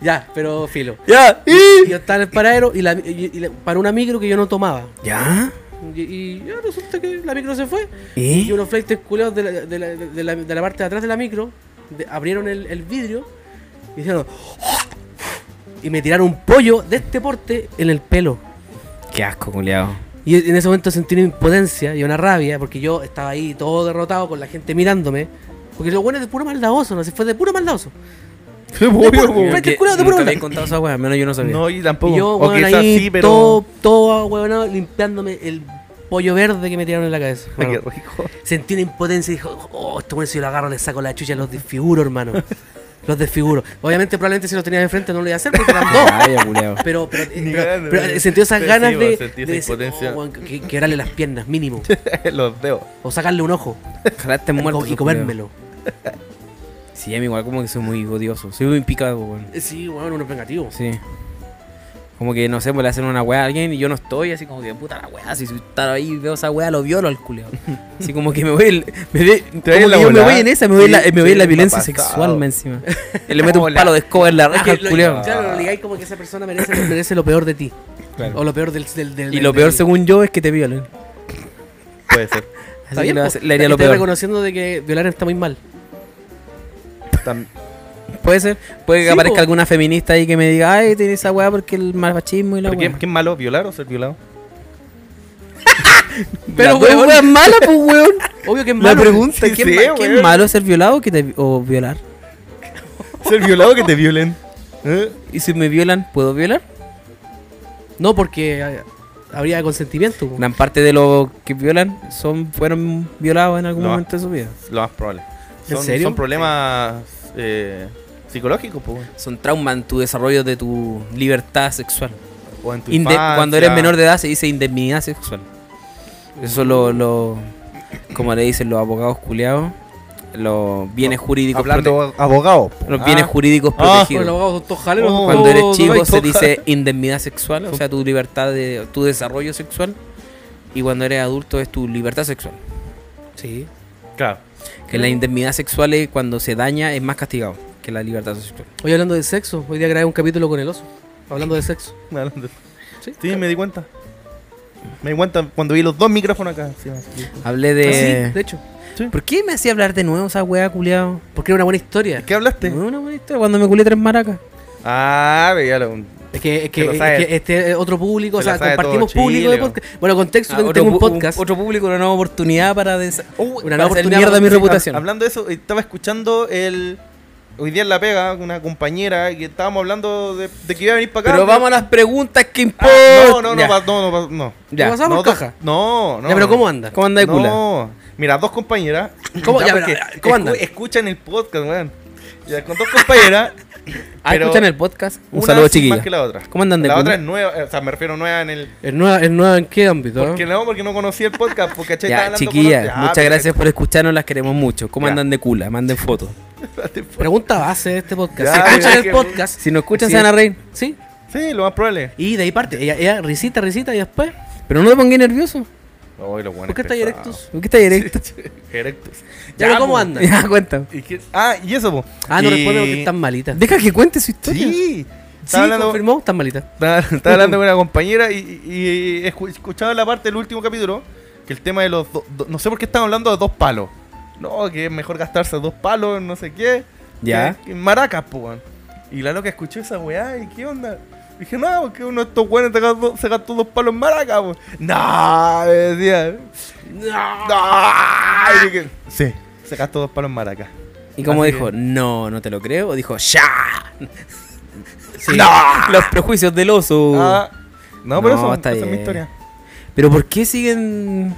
ya, pero filo. ¡Ya! Y yo estaba en el paradero y, la, y- y la- para una micro que yo no tomaba. ¿Ya? Y, y ya resulta que la micro se fue. ¿Y? Y unos flights culeados de la, de, la, de, la, de la parte de atrás de la micro de- abrieron el, el vidrio y hicieron. Y me tiraron un pollo de este porte en el pelo. Qué asco, culiao. Y en ese momento sentí una impotencia y una rabia porque yo estaba ahí todo derrotado con la gente mirándome. Porque lo bueno es de puro maldadoso, no se fue de puro maldadoso. Puro- culiao, de puro contado esa weá, menos yo no sabía. No, y tampoco. Y yo, o weón, quizás ahí sí, pero. todo, todo huevonado, limpiándome el pollo verde que me tiraron en la cabeza. Qué Bueno, rico. sentí una impotencia y dijo, oh, este weón si yo lo agarro le saco la chucha, los desfiguro, hermano. los desfiguro. Obviamente, probablemente si los tenía de frente no lo iba a hacer porque eran dos. Vaya. Pero, pero, pero- pero sentí esas Sí, ganas sí, de, vos sentí de esa decir, impotencia. oh, weón, que, quebrarle las piernas, mínimo. Los dedos. O sacarle un ojo Ojalá muertos. co- y comérmelo. Sí, a mí igual como que soy muy odioso. Soy muy picado, weón. Sí, weón, uno es vengativo. Sí. Como que no sé, pues le hacen una weá a alguien y yo no estoy, así como que puta la weá. Si estar ahí y veo esa weá, lo violo al culiao. Así como que me voy. el- Me voy como la que yo me voy en esa, me voy en la, me voy en la violencia me sexual más encima. Y le meto un palo de escoba en la raja al lo, culiao. claro, lo ligáis como que esa persona merece, merece lo peor de ti. Claro. O lo peor del. del, del- Y del- lo peor, del- según yo, es que te violen. Puede ser. Así Está que bien, le, po. hace- le haría lo Estoy peor. reconociendo de que violar está muy mal. Tam- Puede ser. Puede que Sí, aparezca po. alguna feminista ahí que me diga, ay, tiene esa weá porque el machismo y la ¿Pero qué, weá. qué es malo? ¿Violar o ser violado? Pero, weón. weas malas, pues, weón. Obvio que es La malo. pregunta, Sí ¿qué, sé, es ma- qué es weón. malo ser violado que te, o violar? Ser violado que te violen. ¿Eh? ¿Y si me violan, puedo violar? No, porque eh, habría consentimiento. po. Gran parte de los que violan son fueron violados en algún No. momento de su vida. Lo más probable. ¿En Son, serio? son problemas eh, psicológicos, pues. Son traumas en tu desarrollo de tu libertad sexual. O en tu Inde- infancia. cuando eres menor de edad se dice indemnidad sexual. Eso lo, lo como le dicen los abogados culiados, los bienes jurídicos Hablando abogado. prote- los bienes jurídicos Ah, Bueno, protegidos. abogados. Oh, Cuando eres chico se dice indemnidad sexual, o sea, tu libertad de tu desarrollo sexual. Y cuando eres adulto es tu libertad sexual. Sí. Claro. Que la indemnidad sexual es cuando se daña es más castigado que la libertad sexual. Hoy hablando de sexo, hoy día grabé un capítulo con el oso. Hablando de sexo. Hablando- Sí. Sí, me di cuenta. Me di cuenta cuando vi los dos micrófonos acá. Sí. Hablé Ah, de... sí, de hecho. ¿Por qué me hacía hablar de nuevo esa wea culiado? Porque era una buena historia. ¿Qué hablaste? No, una buena historia, cuando me culé tres maracas. Ah, veíalo. Es que, es que, es este es otro público, o Se sea, compartimos todo público de podcast. Bueno, contexto, Ah, tengo, otro, un podcast. otro público, una nueva oportunidad para, des- Una nueva oportunidad para- mi reputación. Hablando de eso, estaba escuchando el. Hoy día en La Pega, una compañera, que estábamos hablando de, de que iba a venir para acá. Pero vamos a las preguntas que Ah, importan. no, no, no, Ya, pa- no, no, pa- no. ya. ¿Qué pasa? Vamos, no, caja. No, no. Ya, pero no. ¿cómo anda? ¿Cómo anda de cula? No, mira, dos compañeras. ¿Cómo? Ya, porque pero, ¿cómo andan? Escuchan el podcast, weón. Ya, con dos compañeras. Ah, escuchan el podcast. Un una saludo, chiquillos. más que la otra. ¿Cómo andan de La otra es nueva, o sea, me refiero nueva en el. ¿Es nueva, es nueva en qué ámbito? Porque no, porque no conocía el podcast, porque. Estaba Ya, chiquillas, con- Ya, muchas gracias por escucharnos, las queremos mucho. ¿Cómo Ya. andan de cula? Manden fotos. Pregunta base de este podcast. Si escuchan el que- podcast, Si nos escuchan, Sí. se van a reír. sí. Sí, lo más probable. Y de ahí parte. Ella, ella risita, risita y después. Pero no te pongas nervioso. ¿Por qué pesados. erectos? ¿Por qué estás directo? Erectos. Ya, pero ¿cómo andan? ya, cuenta. ¿Y qué- Ah, y eso, po. Ah, no Y- responde porque están malitas. Deja que cuente su historia. Sí. Sí, Estaba hablando, confirmó, están malitas. estaba, estaba hablando con una compañera y, y, y escu- escuchaba la parte del último capítulo que el tema de los do- do- no sé por qué estaban hablando de dos palos. No, que es mejor gastarse dos palos, no sé qué. Ya. Que, que maracas, po, weón. Y la loca escuchó esa weá y qué onda. Dije, no, porque uno de estos weones se gastó, se gastó dos palos en maracas, po. No, me decía. No. Y dije, sí, se gastó dos palos en maracas. ¿Y cómo Así dijo? que- No, no te lo creo. O dijo, ¡ya! Sí. Los prejuicios del oso. Ah, no, pero No, eso, está esa es mi historia. Pero ¿por qué siguen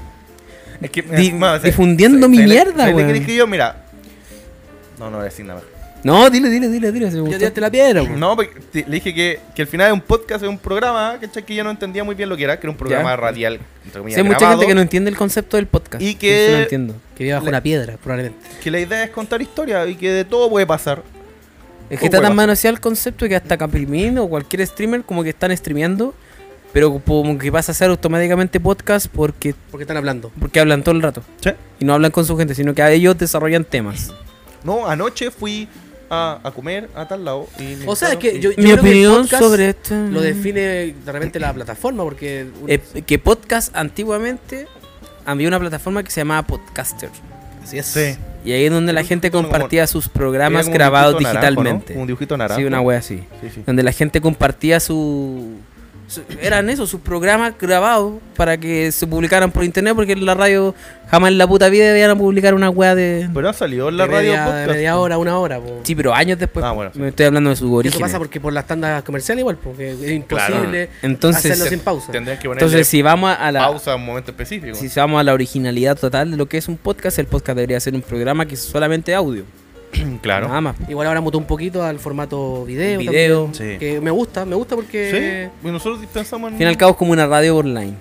Es que, Di- no, sé- difundiendo mi mierda, qué dije yo? Mira. No, no voy a decir nada. No, dile, dile, dile, dile. si Ya tiraste la piedra, po. No, porque te- le dije que, que al final es un podcast, es un programa, ¿cachai? Que yo no entendía muy bien lo que era, que era un programa Ya. radial. entre comillas, Sí, hay mucha grabado, gente que no entiende el concepto del podcast. Y Eso que- no entiendo. Que viva bajo Le- una piedra, probablemente. que la idea es contar historias y que de todo puede pasar. Es que ¿Cómo está tan manoseado el concepto que hasta Capilmin o cualquier streamer como que están streameando, pero como que pasa a ser automáticamente podcast porque, Porque están hablando. porque hablan todo el rato. ¿Sí? Y no hablan con su gente, sino que a ellos desarrollan temas. No, anoche fui a, a comer a tal lado. y O sea, es que yo, Mi creo que el opinión sobre esto... Lo define de repente la plataforma, porque. Eh, que podcast antiguamente había una plataforma que se llamaba Podcaster. Así es. Sí. Y ahí es donde la gente Como- compartía sus programas grabados dibujito naranjo, ¿no? digitalmente. Un dibujito naranjo. Sí, una wea así. Sí, sí. Donde la gente compartía su- Eran eso, sus programas grabados para que se publicaran por internet, porque en la radio jamás en la puta vida debían publicar una wea de. Pero ha salido en la De radio media, de podcast. media hora, una hora. po. Sí, pero años después. Ah, po. bueno, sí. Me estoy hablando de su origen. eso pasa porque por las tandas comerciales igual, porque es imposible Entonces- hacerlo sin pausa. Que Entonces, si vamos a la. pausa a un momento específico. Si vamos a la originalidad total de lo que es un podcast, el podcast debería ser un programa que es solamente audio. claro. Nada más. Igual ahora mutó un poquito al formato video. Video. también, Sí. Que me gusta, me gusta porque. Sí, nosotros pensamos en. Al fin y al cabo es como una radio online.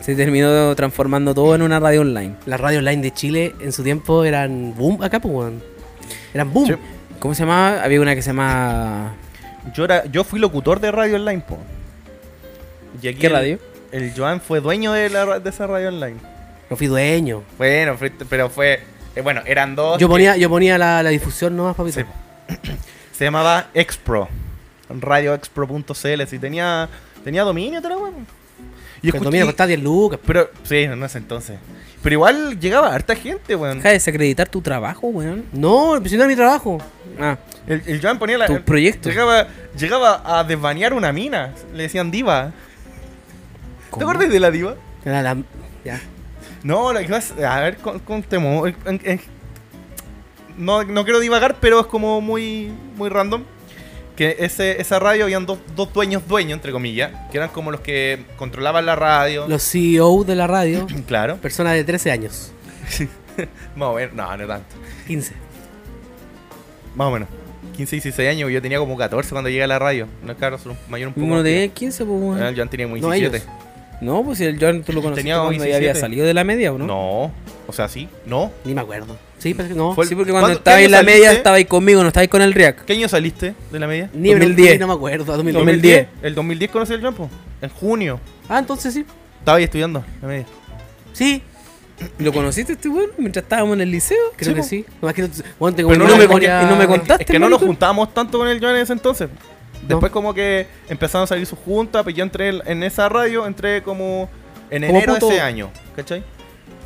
Se terminó transformando todo en una radio online. Las radios online de Chile en su tiempo eran boom acá, pues, weón. Eran boom. Sí. ¿Cómo se llamaba? Había una que se llama... Yo, era, yo fui locutor de radio online, po. Y aquí ¿Qué el- radio? El Joan fue dueño de, la, de esa radio online. No fui dueño. Bueno, pero fue. Eh, bueno, eran dos. Yo que- ponía, yo ponía la, la difusión nomás, papito. Sí. Se llamaba Expro. Radioexpro.cl. Si tenía. Tenía dominio, te la weón. Y escuché- dominio costaba 10 lucas. Pero, sí, no es entonces. Pero igual llegaba harta gente, weón. Deja de desacreditar tu trabajo, weón. No, si no era mi trabajo. Ah, El, el Joan ponía la. Tu el- proyecto. Llegaba, llegaba a desbanear una mina. Le decían diva. ¿Te acuerdas de la diva? Era la, Ya. No, lo que pasa, a ver, con- contemos. No, no quiero divagar, pero es como muy, muy random. Que ese, esa radio habían dos, dos dueños dueños, entre comillas, que eran como los que controlaban la radio. Los CEO de la radio, Claro. personas de 13 años. Más o menos, no, no tanto. 15. Más o menos. 15, 16 años, yo tenía como 14 cuando llegué a la radio. No, claro, son mayor un poco. Uno de yo. 15, pues. Ah, Yo tenía como No, 17. ellos. No, pues si el John tú lo conociste Tenía cuando ya 17. había salido de la media, ¿o no? no? o sea, sí, no. Ni me acuerdo. Sí, parece que no. Fue- Sí, porque cuando ¿Cuándo- estaba qué en año la media saliste? estaba ahí conmigo, no estaba ahí con el React. ¿Qué año saliste de la media? Ni, pero- 2010. ni no me acuerdo. 2010. 2010. El 2010 conocí el campo. En junio. Ah, entonces sí. Estaba ahí estudiando la media. Sí, ¿Lo conociste este weón mientras estábamos en el liceo? creo que po. sí. No, es que no- bueno, tengo Pero una no memoria- y no me contaste. Es que no nos juntábamos tanto con el Joan en ese entonces. Después como que empezaron a salir sus juntas, pues yo entré en- esa radio, entré como en Como enero de ese año, ¿cachai?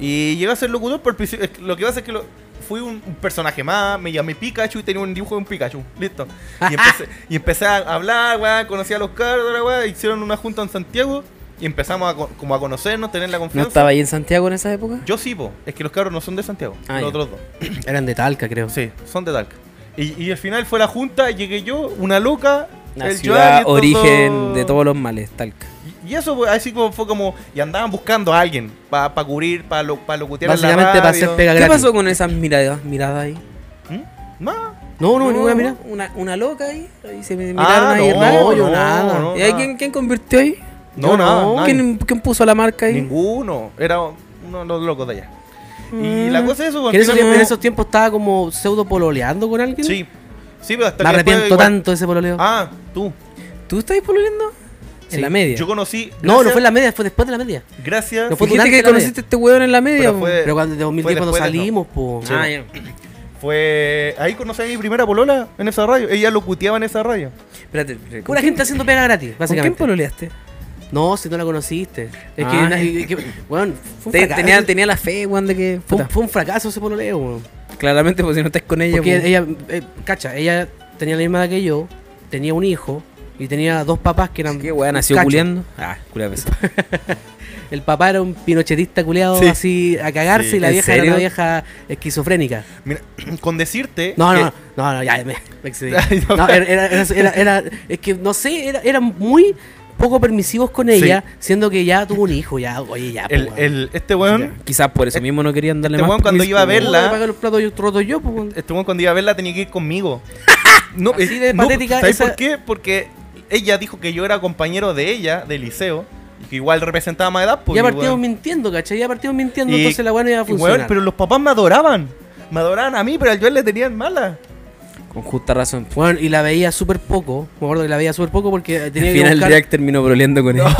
Y llegué a ser locutor, por lo que pasa es que lo- fui un, un personaje más, me llamé Pikachu y tenía un dibujo de un Pikachu, listo. Y empecé, y empecé a hablar, weá, conocí a los carros, weá, hicieron una junta en Santiago y empezamos a, co- como a conocernos, tener la ¿No confianza. estaba ahí en Santiago en esa época? Yo sí, po, es que los carros no son de Santiago, Ah, los ya. otros dos. Eran de Talca, creo. Sí, son de Talca. Y, y al final fue la junta, llegué yo, una loca, La el ciudad origen de todos los males, Talca. Y, eso fue así como fue como. Y andaban buscando a alguien para cubrir, para lo, pa locutear Básicamente para hacer pega ¿Qué gratis. pasó con esas miradas miradas ahí? ¿Mm? No. No, no, ninguna mira. Una, una loca ahí. ahí se me Ah, miraron ahí no, raro. yo nada. no, ¿Y ahí quién, quién convirtió ahí? No, Yo nada, no. ¿Quién, quién puso la marca ahí? Ninguno. Era uno de los locos de allá. Mm. Y la cosa es eso. Que en, esos, porque- tiempos- en esos tiempos estaba como pseudo pololeando con alguien. Sí. Sí, pero hasta Me que arrepiento tanto de ese pololeo. Ah, tú. ¿Tú estás pololeando? Sí. En la media. Yo conocí. no, no fue en la media, fue después de la media. Gracias. No fue Dijiste durante que la conociste a este weón en la media. Pero po. fue- Pero cuando en 2010 cuando salimos, pues. Ah, ya. Fue. Ahí conocí a mi primera polola en esa radio. Ella locuteaba en esa radio. Espérate. espérate, ¿con Pura gente haciendo pega gratis, ¿Con quién básicamente. pololeaste? No, si no la conociste. Es que, Ah. que- weón, fue un Te- fracaso. tenía, tenía la fe, weón, de que. Fue, fue un fracaso ese pololeo, weón. Claramente, pues si no estás con ella. Porque pues. ella, eh, cacha, ella tenía la misma edad que yo, tenía un hijo y tenía dos papás que eran. ¿Qué weón nació cacho. culiando? Ah, culiado pesado. El papá era un pinochetista culiado Sí. así a cagarse Sí. y la ¿En vieja era una vieja esquizofrénica. Mira, con decirte. No, que- no, no, no, ya me, me excedí. No. No, era, era- era- era- era- es que no sé, era, eran muy poco permisivos con ella, siendo que ya tuvo un hijo, ya, oye, ya. el, po, el- este weón. Quizás por eso mismo no querían darle Este más. weón cuando iba a pues, verla- weón. pagar los platos yo yo, pues, weón. Este weón cuando iba a verla tenía que ir conmigo. No, Así eh, de no, patética ¿Sabes esa- por qué? Porque ella dijo que yo era compañero de ella, del liceo, y que igual representaba más edad. Pues, ya partimos weón. mintiendo, ¿cachai? Ya partimos mintiendo, Y- entonces la weá no iba a weón, funcionar. pero los papás me adoraban. Me adoraban a mí, pero al Joel le tenían mala. Con justa razón. Bueno, y la veía súper poco. Me acuerdo que la veía súper poco porque Al tenía que final buscar... React terminó broleando con ella.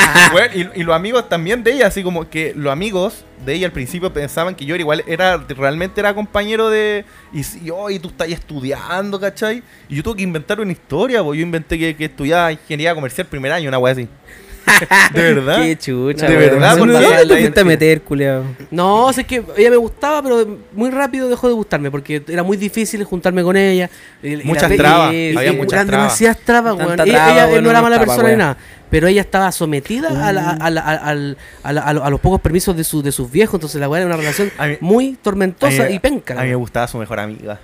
Weón, y, y los amigos también de ella, así como que los amigos de ella al principio pensaban que yo era igual, era realmente era compañero de. Y, si- oh, y tú estás estudiando, ¿cachai? Y yo tuve que inventar una historia, pues yo inventé que, que estudiaba ingeniería comercial primer año, una wea así. De verdad. Qué chucha. De verdad, ¿Dónde por ¿Dónde la- te fuiste a meter, culiado? No, sé que ella me gustaba, pero muy rápido dejó de gustarme porque era muy difícil juntarme con ella. Muchas trabas, y- había y muchas eran trabas. demasiadas trabas, Tanta weón. Ella, traba, ella weón, no era mala persona ni nada. Pero ella estaba sometida a, la- a la- a- al- a la- a lo- a los pocos permisos de, su- de sus viejos. Entonces la weá era una relación mí- muy tormentosa mí- y penca. A mí me gustaba su mejor amiga,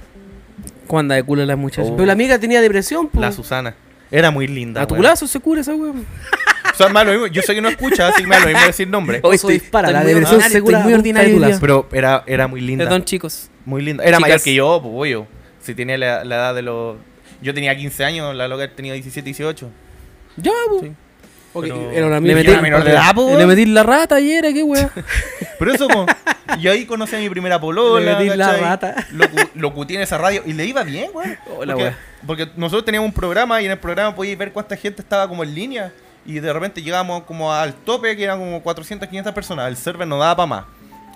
¿Cómo anda de culo la muchacha? Oh. Pero la amiga tenía depresión, pues. la Susana. Era muy linda. a tu culazo se cura esa weón. O sea, me da lo mismo. Yo sé que no escucha, así que me da lo mismo decir nombre. Oso dispara, la muy depresión ordinario, segura estoy muy ordinario hoy. Pero era, era muy linda. Perdón, chicos. Muy linda. Era Chicas. mayor que yo, pues, obvio. Si tenía la, la edad de los. Yo tenía 15 años, la loca tenía 17, 18. Ya, po. Sí. Pero- era una Le amiga. metí, era menor de edad, po, le metí la rata ayer, qué weón. Pero eso, po, yo ahí conocí a mi primera polola. Le metí la rata. Locu- Locuté en esa radio y le iba bien, güey. Hola, porque, weón. porque nosotros teníamos un programa y en el programa podíais ver cuánta gente estaba como en línea. Y de repente llegábamos como al tope, que eran como 400, 500 personas. El server no daba para más.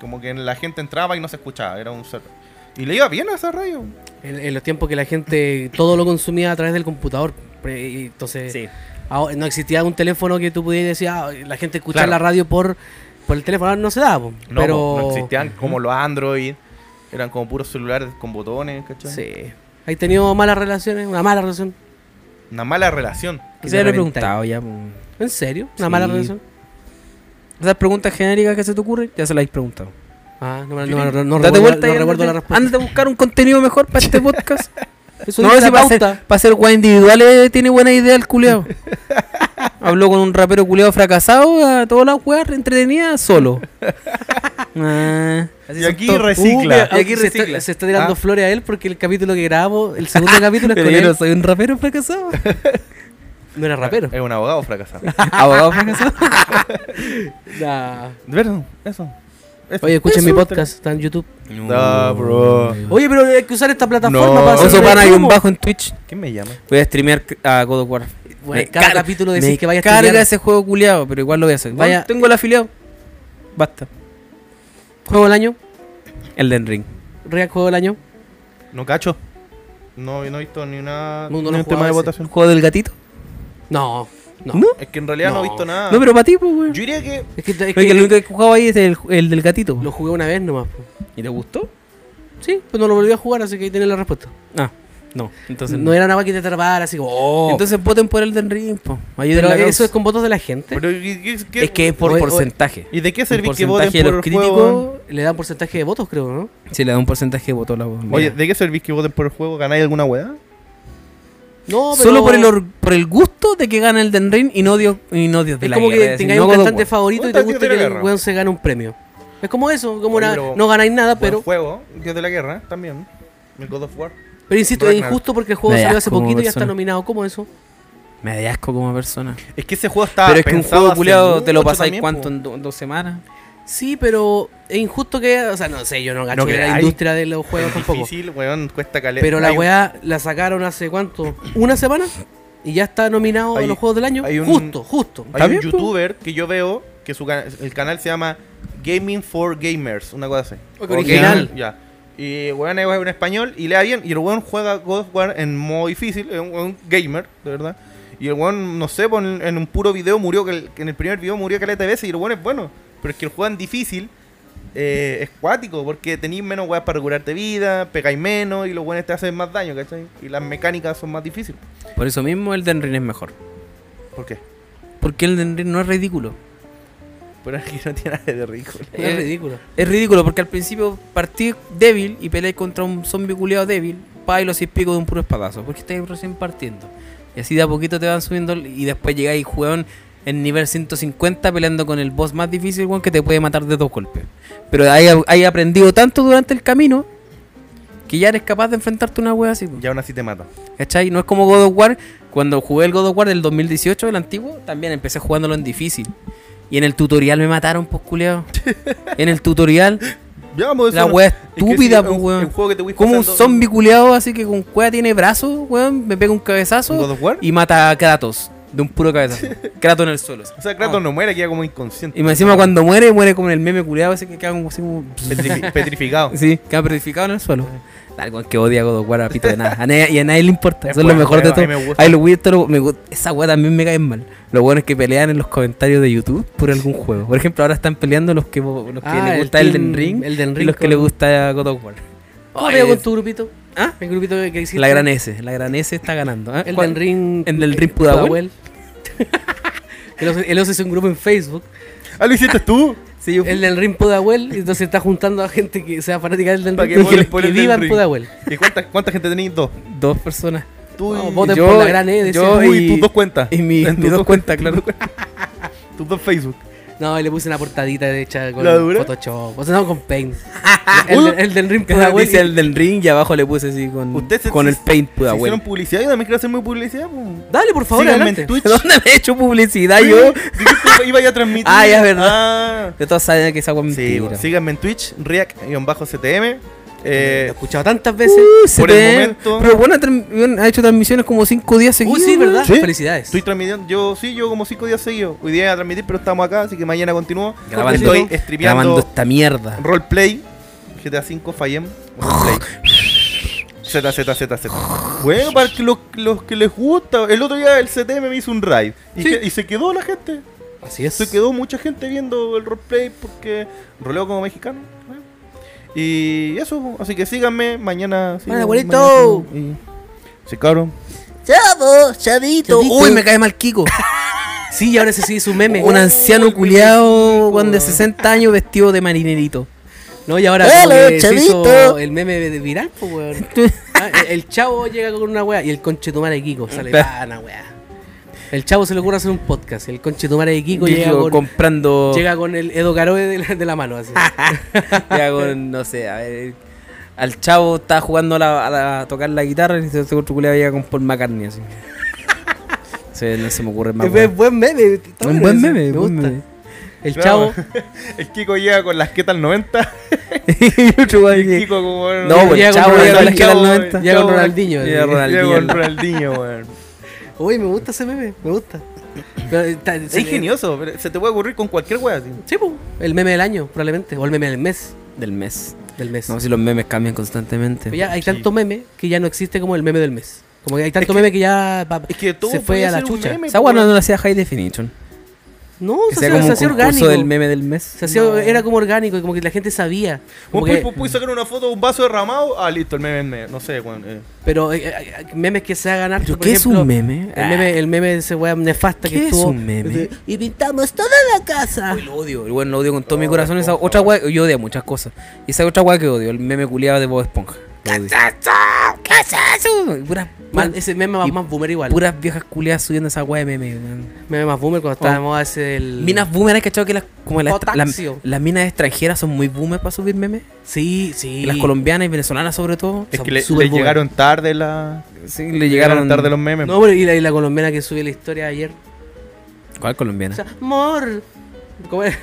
Como que la gente entraba y no se escuchaba, era un server. Y le iba bien a esa radio. En, en los tiempos que la gente todo lo consumía a través del computador. y Entonces, Sí. Ahora no existía un teléfono que tú pudieras decir, ah, la gente escuchar Claro. la radio por, por el teléfono. Ahora No se da, po. No, pero. po, no existían como los Android. Eran como puros celulares con botones, ¿cachai? Sí. ¿Has tenido malas relaciones? Una mala relación. Una mala relación. Que Se le preguntado ya. po. ¿En serio? ¿Una mala relación? Esas preguntas genéricas que se te ocurren, ya se las habéis preguntado. Ah, no, me- no, no, no, Date recuerdo, vuelta no recuerdo la respuesta. ándate a buscar un contenido mejor para este podcast. Eso no, si para hacer, hacer weas individuales tiene buena idea el culeado. Habló con un rapero culeado fracasado, a todas las weas entretenidas solo. Ah, Y aquí recicla. Uh, y aquí se, está, recicla. se está tirando Ah. flores a él porque el capítulo que grabamos, el segundo capítulo es con él. soy un rapero fracasado. No era rapero. Es un abogado fracasado. Abogado fracasado. Nah. De verdad, eso. Eso. Oye, escuchen mi podcast, está en YouTube. Ah, bro. Oye, pero hay que usar esta plataforma No. para hacer Oso pana hay un bajo en Twitch. ¿Quién me llama? Voy a streamear a God of War. Bueno, Me cada carga- capítulo decís que vaya a carga streamear. ese juego culiado, pero igual lo voy a hacer. Vaya- tengo el afiliado. Basta. ¿Juego del año? Elden Ring. ¿Real juego del año? No cacho. No, no he visto ni una No, no ni un tema de votación. ¿Juego del gatito? No. No. ¿No? Es que en realidad no, he visto nada. No, pero para ti, pues, weón. Yo diría que Es que, es que el único que he jugado ahí es el, el del gatito. lo jugué una vez nomás. po. ¿Y te gustó? Sí, pues no lo volví a jugar, así que ahí tenés la respuesta. Ah, no. Entonces no era nada que te atrapara, así como, oh. Entonces voten por el del Ring, po. Pero eso causa. es con votos de la gente. pero, ¿y, qué- qué- Es que es por porcentaje. ¿Y de qué El servís que voten porcentaje de por los el juego? críticos Le dan porcentaje de votos, creo, ¿no? se le da un porcentaje de voto a la Oye, ¿de qué servís que voten por el juego? ¿Ganáis alguna weá? No, pero... Solo por el, or- por el gusto de que gana el Den Ring y no Dios, y no Dios de Es la como guerra, que es tengáis no un God cantante War. favorito y te Dios que el weón se gane un premio. Es como eso, como una, no ganáis nada, pero... juego, Dios de la guerra, también. El God of War. Pero insisto, es Ragnar. injusto porque el juego salió hace poquito y ya está nominado. ¿Cómo eso? Me da asco como persona. Es que ese juego estaba Pero es que un juego culiado te lo pasáis cuánto en do- dos semanas. Sí, pero es injusto que... O sea, no sé, yo no gacho No de la industria de los juegos Es tampoco. difícil, weón, cuesta caleta. Pero la Hay- weá la sacaron hace cuánto? ¿Una semana? Y ya está nominado Hay- a los juegos del año. hay un- Justo, justo. Hay un youtuber que yo veo que su el canal se llama Gaming for Gamers, una cosa así. Oh, qué O original. Ya. Y weón es en español y le da bien. Y el weón juega God of War en modo difícil, es un, gamer, de verdad. Y el weón, no sé, en, en un puro video murió, que, el- que en el primer video murió caleta de veces y el weón es bueno. Pero es que el juego en difícil eh, es cuático, porque tenéis menos weas para regularte vida, pegáis menos y los weones te hacen más daño, ¿cachai? Y las mecánicas son más difíciles. Por eso mismo el Den Ring es mejor. ¿Por qué? Porque el Den Ring no es ridículo. Pero es que no tiene nada de ridículo. Es ridículo. Es ridículo porque al principio partí débil y peleáis contra un zombie culiado débil. Pa y lo hacéis pico de un puro espadazo. Porque estáis recién partiendo. Y así de a poquito te van subiendo. Y después llegáis, weón, en nivel 150 peleando con el boss más difícil, weón, que te puede matar de dos golpes. Pero hay, hay aprendido tanto durante el camino que ya eres capaz de enfrentarte a una wea así. po. Y aún así te mata. ¿Cachai? No es como God of War. Cuando jugué el God of War del 2018, el antiguo, también empecé jugándolo en difícil. Y en el tutorial me mataron, pues culiao. en el tutorial, Ya, vamos decir la una- wea es que estúpida, sí, pues un- weón. que te Como un zombie culiado, así que con cueva tiene brazos, weón. Me pega un ¿Un cabezazo God of War? y mata a Kratos. De un puro cabezazo. Kratos en el suelo. O sea, Kratos Ah. no muere, queda como inconsciente. Y más encima cuando muere, muere como en el meme culiado, ese que queda como así como. Petrifi- petrificado. Sí, queda petrificado en el suelo. Algo que odia a God of War a pito de nada. A nadie- y a nadie le importa. Es Eso es lo bueno, mejor de todo. me gusta. Ay, lo lo- me esa weá también me caen mal. Los buenos que pelean en los comentarios de YouTube por algún juego. Por ejemplo, ahora están peleando los que, los que Ah, les el gusta el team- Den Ring, Elden y los que les gusta God of War. ¿Cómo Ay, veo con es- tu grupito? ¿Ah? El grupito que hiciste. La gran S. La gran S está ganando. ¿ah? El ¿Cuál? del ring. ¿El del ring Pudahuel? el Oso- el Oso un grupo en Facebook. Ah, lo hiciste tú. Sí, yo El del ring Pudahuel. Y entonces está juntando a gente que sea fanática del del ring. que Que, viva en. Pudahuel. ¿Y cuánta, cuánta gente tenéis? Dos. dos personas. Tú No, y, voten yo- por la gran E. yo y y- tus dos cuentas. Y mi, En tus dos cuentas, claro. Tus dos Facebook. No, y le puse una portadita hecha con ¿La dura? Photoshop. O sea, no con Paint. el, Uy, el del ring Pudahuel. dice el del ring y abajo le puse así con, Usted se- con el paint Pudahuel. hicieron publicidad, yo también quiero hacer muy publicidad. pues. Dale, por favor, Síganme adelante. en Twitch. ¿Dónde me he hecho publicidad yo? dijiste iba a transmitir. Ah, ya, es verdad. Ah. De todos saben que esa agua Sí, mentira. pues, síganme en Twitch, React-CTM. Lo he Eh, escuchado tantas veces. Uh, Por el momento- Pero bueno, ha hecho transmisiones como 5 días seguidos. sí. ¿verdad? ¿Sí? Felicidades. estoy transmitiendo, yo sí, yo como cinco días seguidos. Hoy día iba a transmitir, pero estamos acá, así que mañana continúo. Grabando. Estoy Grabando streameando esta mierda. roleplay. GTA 5 Fallem. Roleplay. Z, Z, Z, Z. Bueno, para que los, los que les gusta. El otro día el CTM me hizo un raid. Y, Sí. que- y se quedó la gente. Así es. Se quedó mucha gente viendo el roleplay porque roleo como mexicano. Y eso, así que síganme mañana. sigan- abuelito. mañana- y- Sí, cabrón. Chavo, chavito. Uy, me cae mal Kiko. Sí, y ahora ese sí es un meme. Un anciano culiado, weón, de 60 años vestido de marinerito. No, y ahora ¡Hola, se hizo chavito! el meme de viral, pues, weón. Ah, el- chavo llega con una weá y el conchetumare de Kiko sale pana, weá. El chavo se le ocurre hacer un podcast. El conchetumare de Kiko llega con, comprando. llega con el Edo Caroe de la, de la mano, así. llega con, no sé, a ver. Al chavo estaba jugando a, la- a la- a tocar la guitarra y ese otro culiado llega con Paul McCartney así. Sí, no se me ocurre más. Es buen- meme. está Un bueno buen meme, me buen gusta. meme. El Claro. chavo. El Kiko llega con las quetas 90. y otro El que- Kiko como... No, pues Llega el chavo llega con las que eran chavo, 90. Llega con Ronaldinho. Llega así. Ronaldinho. Llega con Ronaldinho, weón. Uy, me gusta ese meme, me gusta. Pero está- Es se- ingenioso, pero se te puede ocurrir con cualquier wea así. Sí, pues. El meme del año, probablemente. O el meme del mes. Del mes. Del mes. No, si los memes cambian constantemente. Pero ya hay tanto meme que ya no existe como el meme del mes. Como que hay tanto meme que ya Es que todo se fue a la chucha. meme, Esa no weón. lo hacía High Definition. No, Que se sea hacía, como se un hacía orgánico. del meme del mes. Se hacía- No. Era como orgánico, como que la gente sabía. Que- puedes, puedes sacar una foto de un vaso derramado. Ah, listo, el meme es meme. No sé, weón. eh. pero eh, eh, memes que se hagan harto. ¿Pero por qué es ejemplo, un meme? El meme, el meme de ese weá nefasta que ¿Qué es estuvo. un meme? Y pintamos toda la casa. Uy, lo odio, el weón lo odio con todo mi corazón. Esa otra weá, yo odio muchas cosas. Y esa otra weá que odio, el meme culiado de Bob Esponja. Lo odio. ¿Qué es eso? Y Puras, Man, puras, ese meme más, boomer igual. puras viejas culiadas subiendo esa weá de meme. Meme más boomer cuando estaba de Oh. moda ese el. Minas boomer, ¿has cachado que las, como las, las, minas extranjeras son muy boomer para subir memes? Sí, sí. Y las colombianas y venezolanas sobre todo. Es que le, le llegaron tarde la. Sí, le llegaron tarde los memes. No, pero y la, y la colombiana que subió la historia ayer. ¿Cuál O colombiana? sea, amor. ¿Cómo es?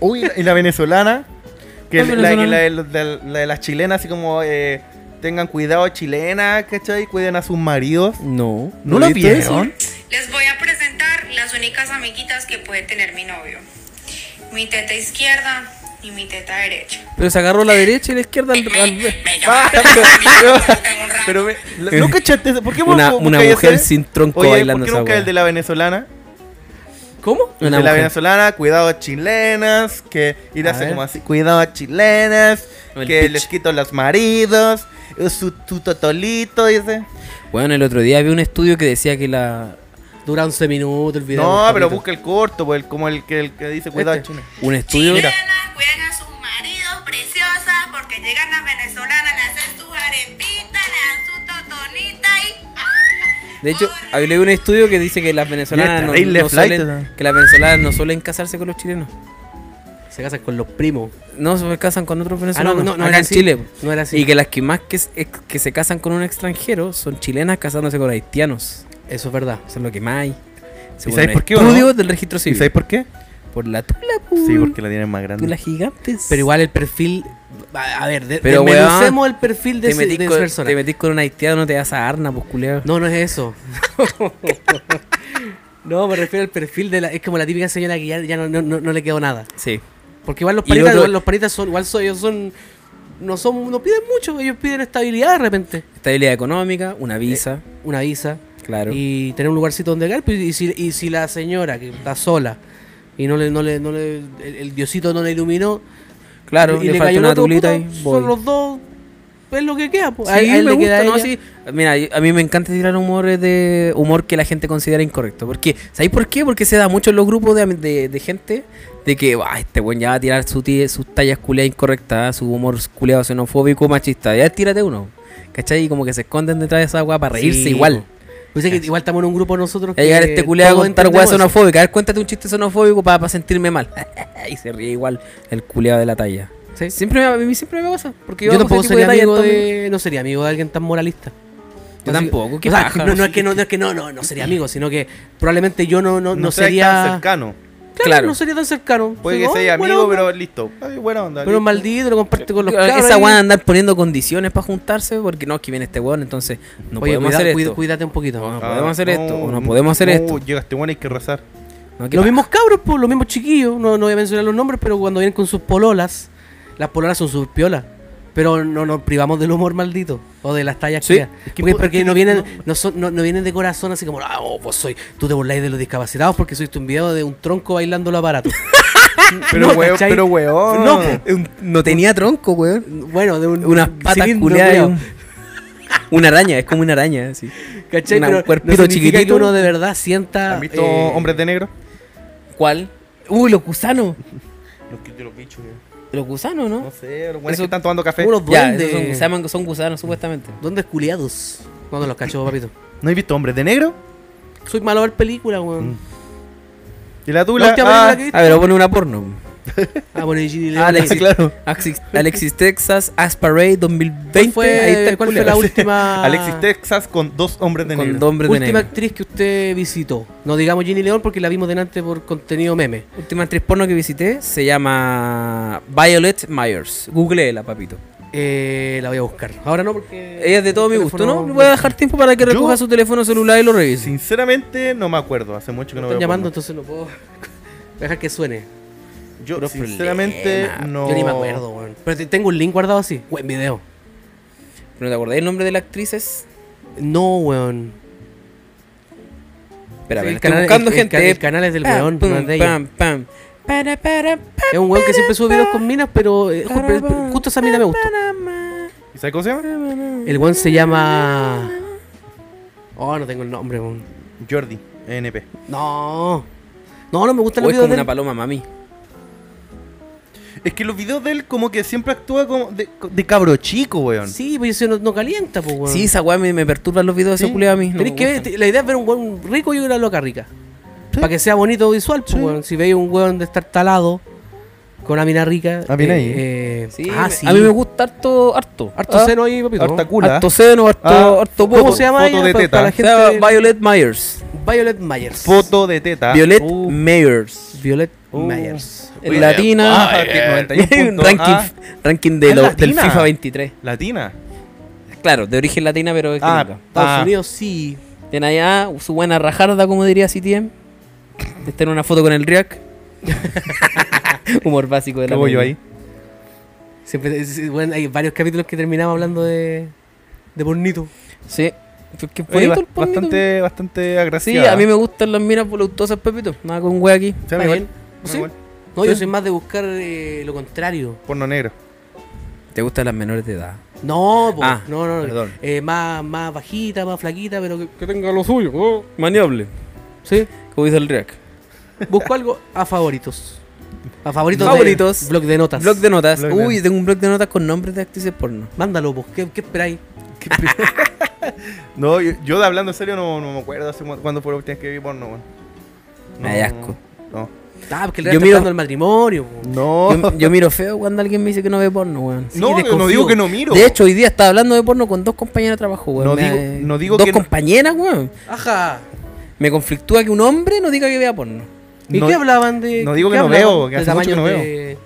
Uy, y la venezolana. Que ¿Cuál la, venezolana? la, la de las chilenas, así como. eh, tengan cuidado, chilenas, ¿cachai? Cuiden a sus maridos. no. ¿No lo vieron? Les voy a presentar las únicas amiguitas que puede tener mi novio. Mi teta izquierda y mi teta derecha. Pero se agarró la derecha y la izquierda al, al- Ah, pero, pero me- ¿no cachaste eso? ¿Por qué vos una, una mujer sin tronco Oye, bailando ¿por qué nunca el de la venezolana? ¿Cómo? Una de la venezolana, cuidado a chilenas, que ir A hace ver. como así, cuidado a chilenas, El que pitch. les quito los maridos, su, su totolito, dice. Bueno, el otro día vi un estudio que decía que la Dura 11 minutos el video. No, pero busca el corto, pues, como el que, el que dice cuidado Este. a chilenas. un estudio Chilenas, cuiden a sus maridos preciosas porque llegan las venezolanas, le hacen sus arepitas, De hecho, había leído un estudio que dice que las venezolanas no, no suelen, ¿no? que las venezolanas no suelen casarse con los chilenos. Se casan con los primos. No se casan con otros Ah, no, venezolanos. no, no acá era en así. Chile. No era así. Y que las que más que, se- que se casan con un extranjero son chilenas casándose con haitianos. Eso es verdad. Eso es lo que más hay. Según sabes un por qué o estudio no? del registro ¿Y civil. sabes por qué? Por la tula, pu. Sí, porque la tienen más grande. Tulas gigantes. Pero igual el perfil. A, a ver, de, Pero, desmenucemos weón, el perfil de, te ese- de con, persona. te metís con un haitiano, no te das a arna, pues culiao. No, no es eso. no, me refiero al perfil de la. Es como la típica señora que ya, ya no, no, no- no le quedó nada. Sí. Porque igual los panitas, otro- igual los panitas son. Igual son, ellos son. No son. No piden mucho, ellos piden estabilidad de repente. Estabilidad económica, una visa, Una visa. claro. Y tener un lugarcito donde caer. pues, Y si, y si la señora que está sola y no le, no le, no le, el, el diosito no le iluminó. claro, y le, falta cayó el una tulita Son los dos. Es lo que queda. Pues. Sí, A él me le queda gusta, ¿no? a ella. Sí. Mira, a mí me encanta tirar humores de humor que la gente considera incorrecto. Porque, ¿sabéis por qué? Porque se da mucho en los grupos de, de, de gente de que "Ah, este buen ya va a tirar su ti- sus tallas culiadas incorrectas, su humor culiado xenofóbico, machista. Ya tírate uno. ¿Cachai? Y como que se esconden detrás de esa weá para reírse Sí, igual. Pues es que igual estamos en un grupo nosotros llegar este culiado a contar weá xenofóbica. A ver, cuéntate un chiste xenofóbico para, sentirme mal. y se ríe igual el culiado de la talla. Sí. Siempre me, a mí siempre me pasa. Porque yo, Yo tampoco sería de amigo de. No sería amigo de alguien tan moralista. Yo Así- tampoco, qué o sea, paja. no, no es que no, no es que no, no, no sería amigo, sino que probablemente yo no, no, No, sería. tan cercano. Claro, Claro. no sería tan cercano. Puede Digo, que "Oh, sea amigo, onda". pero listo. Ay, buena onda. Pero listo. maldito, lo comparte con los Claro, cabros. Esa de andar poniendo condiciones para juntarse, porque no, es que viene este weón, entonces no Oye, podemos cuida- hacer cuida- esto. cuídate un poquito. No, no Ah, podemos hacer no, esto, o no podemos hacer no, esto. Llega este bueno hay que rezar. No, ¿qué Los mismos cabros, pues, los mismos chiquillos, no, no voy a mencionar los nombres, pero cuando vienen con sus pololas, las pololas son sus piolas. Pero no nos privamos del humor maldito o de las tallas Sí, que es que porque, po- porque es que no vienen no- no, son, no, no vienen de corazón así como ah oh, vos soy tú te burláis de los discapacitados porque sois un video de un tronco bailando los aparatos Pero No, weón, pero weón. No, no tenía tronco, weón. bueno de un Unas patas culiadas. un- Una araña, es como una araña, así. ¿Cachai? una- Pero un cuerpito no chiquitito. que uno de verdad sienta ¿Han visto eh, Hombres de Negro? ¿Cuál? Uy, los gusanos. Los, los bichos, eh. Los gusanos, ¿no? No sé, los buenos Eso- que están tomando café. Unos Ya, duendes. esos son, se llaman- son gusanos, supuestamente. ¿Dónde culiados? ¿Dónde los cacho, papito? ¿No has visto hombres de negro? Soy malo a ver películas, weón. Y la La tula. última ah, película que viste. A ver, voy a poner una porno. Ah, bueno, y Ginny León. Alexis, claro. Alexis, Alexis Texas, Asparade 2020. ¿Cuál fue, ahí está cuál fue la última Alexis Texas con dos hombres de Con negro. dos hombres de última negro. actriz que usted visitó? No digamos Ginny León porque la vimos delante por contenido meme. Última actriz porno que visité se llama Violet Myers. Googleela, papito. Eh, la voy a buscar. Ahora no porque... Ella es de todo mi gusto, ¿no? Le voy a dejar tiempo para que Yo- recoja su teléfono celular y lo revise. Sinceramente, no me acuerdo. Hace mucho que Me no están veo llamando, porno. entonces no puedo... voy a dejar que suene. Yo, Puro sinceramente, problema. no. Yo ni me acuerdo, weón. Pero te- tengo un link guardado así. Buen video. ¿No te acordás el nombre de la actriz? Es... No, weón. Espera, Sí, el estoy canal- buscando el- el gente. eh. el canal es del Pam, weón, pum, no es de ella. pam, pam. Para, para, pa, Es un weón que siempre sube videos con minas, pero eh, justo esa mina me gustó. ¿Y sabes cómo se llama? El weón se llama... Oh, no tengo el nombre, weón. Jordi, NP. No. No, no me gustan O los es como de una él. paloma, mami. Es que los videos de él, como que siempre actúa como de, de cabro chico, weón. Sí, pues eso no, no calienta, pues, weón. Sí, esa weá me, me perturban los videos de Sí. culiados a mí. no que ver, te- la idea es ver un weón rico y una loca rica. Sí. Para que sea bonito visual, pues, Sí. weón. Si veis un weón de estar talado con una mina rica. Ah, eh, ahí. eh, Sí, ah, me- sí. a mí me gusta harto, harto. Harto Ah, seno ahí, papito. Harta cula. Harto seno, harto, Ah, harto ¿Cómo poto. se llama Foto ella? de Pa- teta. para la Se gente llama Violet Myers. Violet Myers. Foto de teta. Violet Uh, Myers. Violet Uh. Myers. En Oye, latina. ah, tiene 91 Hay un puntos. ranking, Ah, ranking de Ah, lo- del. FIFA 23. Latina. Claro, de origen latina, pero es Ah, gringa. Estados Ah. Unidos sí. Tiene allá su buena rajarda, como diría CTM. Está en una foto con el React. Humor básico de ¿Qué la hago yo ahí? Siempre, sí, bueno, hay varios capítulos que terminamos hablando de, de pornito. Sí. Porque es Oye, bonito ba- bastante, bastante Sí, agraciada. a mí me gustan las minas voluptuosas, Pepito. Nada con wea aquí. Sí, igual. ¿Sí? igual. No, yo Sí. soy más de buscar eh, lo contrario. Porno negro. ¿Te gustan las menores de edad? No, po, Ah, no, no, no. perdón. Eh, más, más bajita, más flaquita, pero que, que tenga lo suyo. ¿no? Maniable. Sí. Como dice el React. Busco algo a favoritos. A favoritos. Favoritos. De, blog de notas. Blog de notas. Blog de- Uy, tengo un blog de notas con nombres de actrices porno. Mándalo, pues. ¿Qué, qué esperáis? No, yo, yo de hablando en serio no, no me acuerdo hace cu- cuándo fue la última vez que vi porno, weón. Me da asco. No. Ah, porque el Yo miro- del matrimonio. No. Yo, yo miro feo cuando alguien me dice que no ve porno, weón. Sí, no, yo no digo que no miro. De hecho, hoy día estaba hablando de porno con dos compañeras de trabajo, weón. No Me- digo- no digo dos que no- compañeras, weón. Ajá. Me conflictúa que un hombre no diga que vea porno. ¿Y No- qué hablaban de.? no digo que no veo, que ¿De hace mucho que no de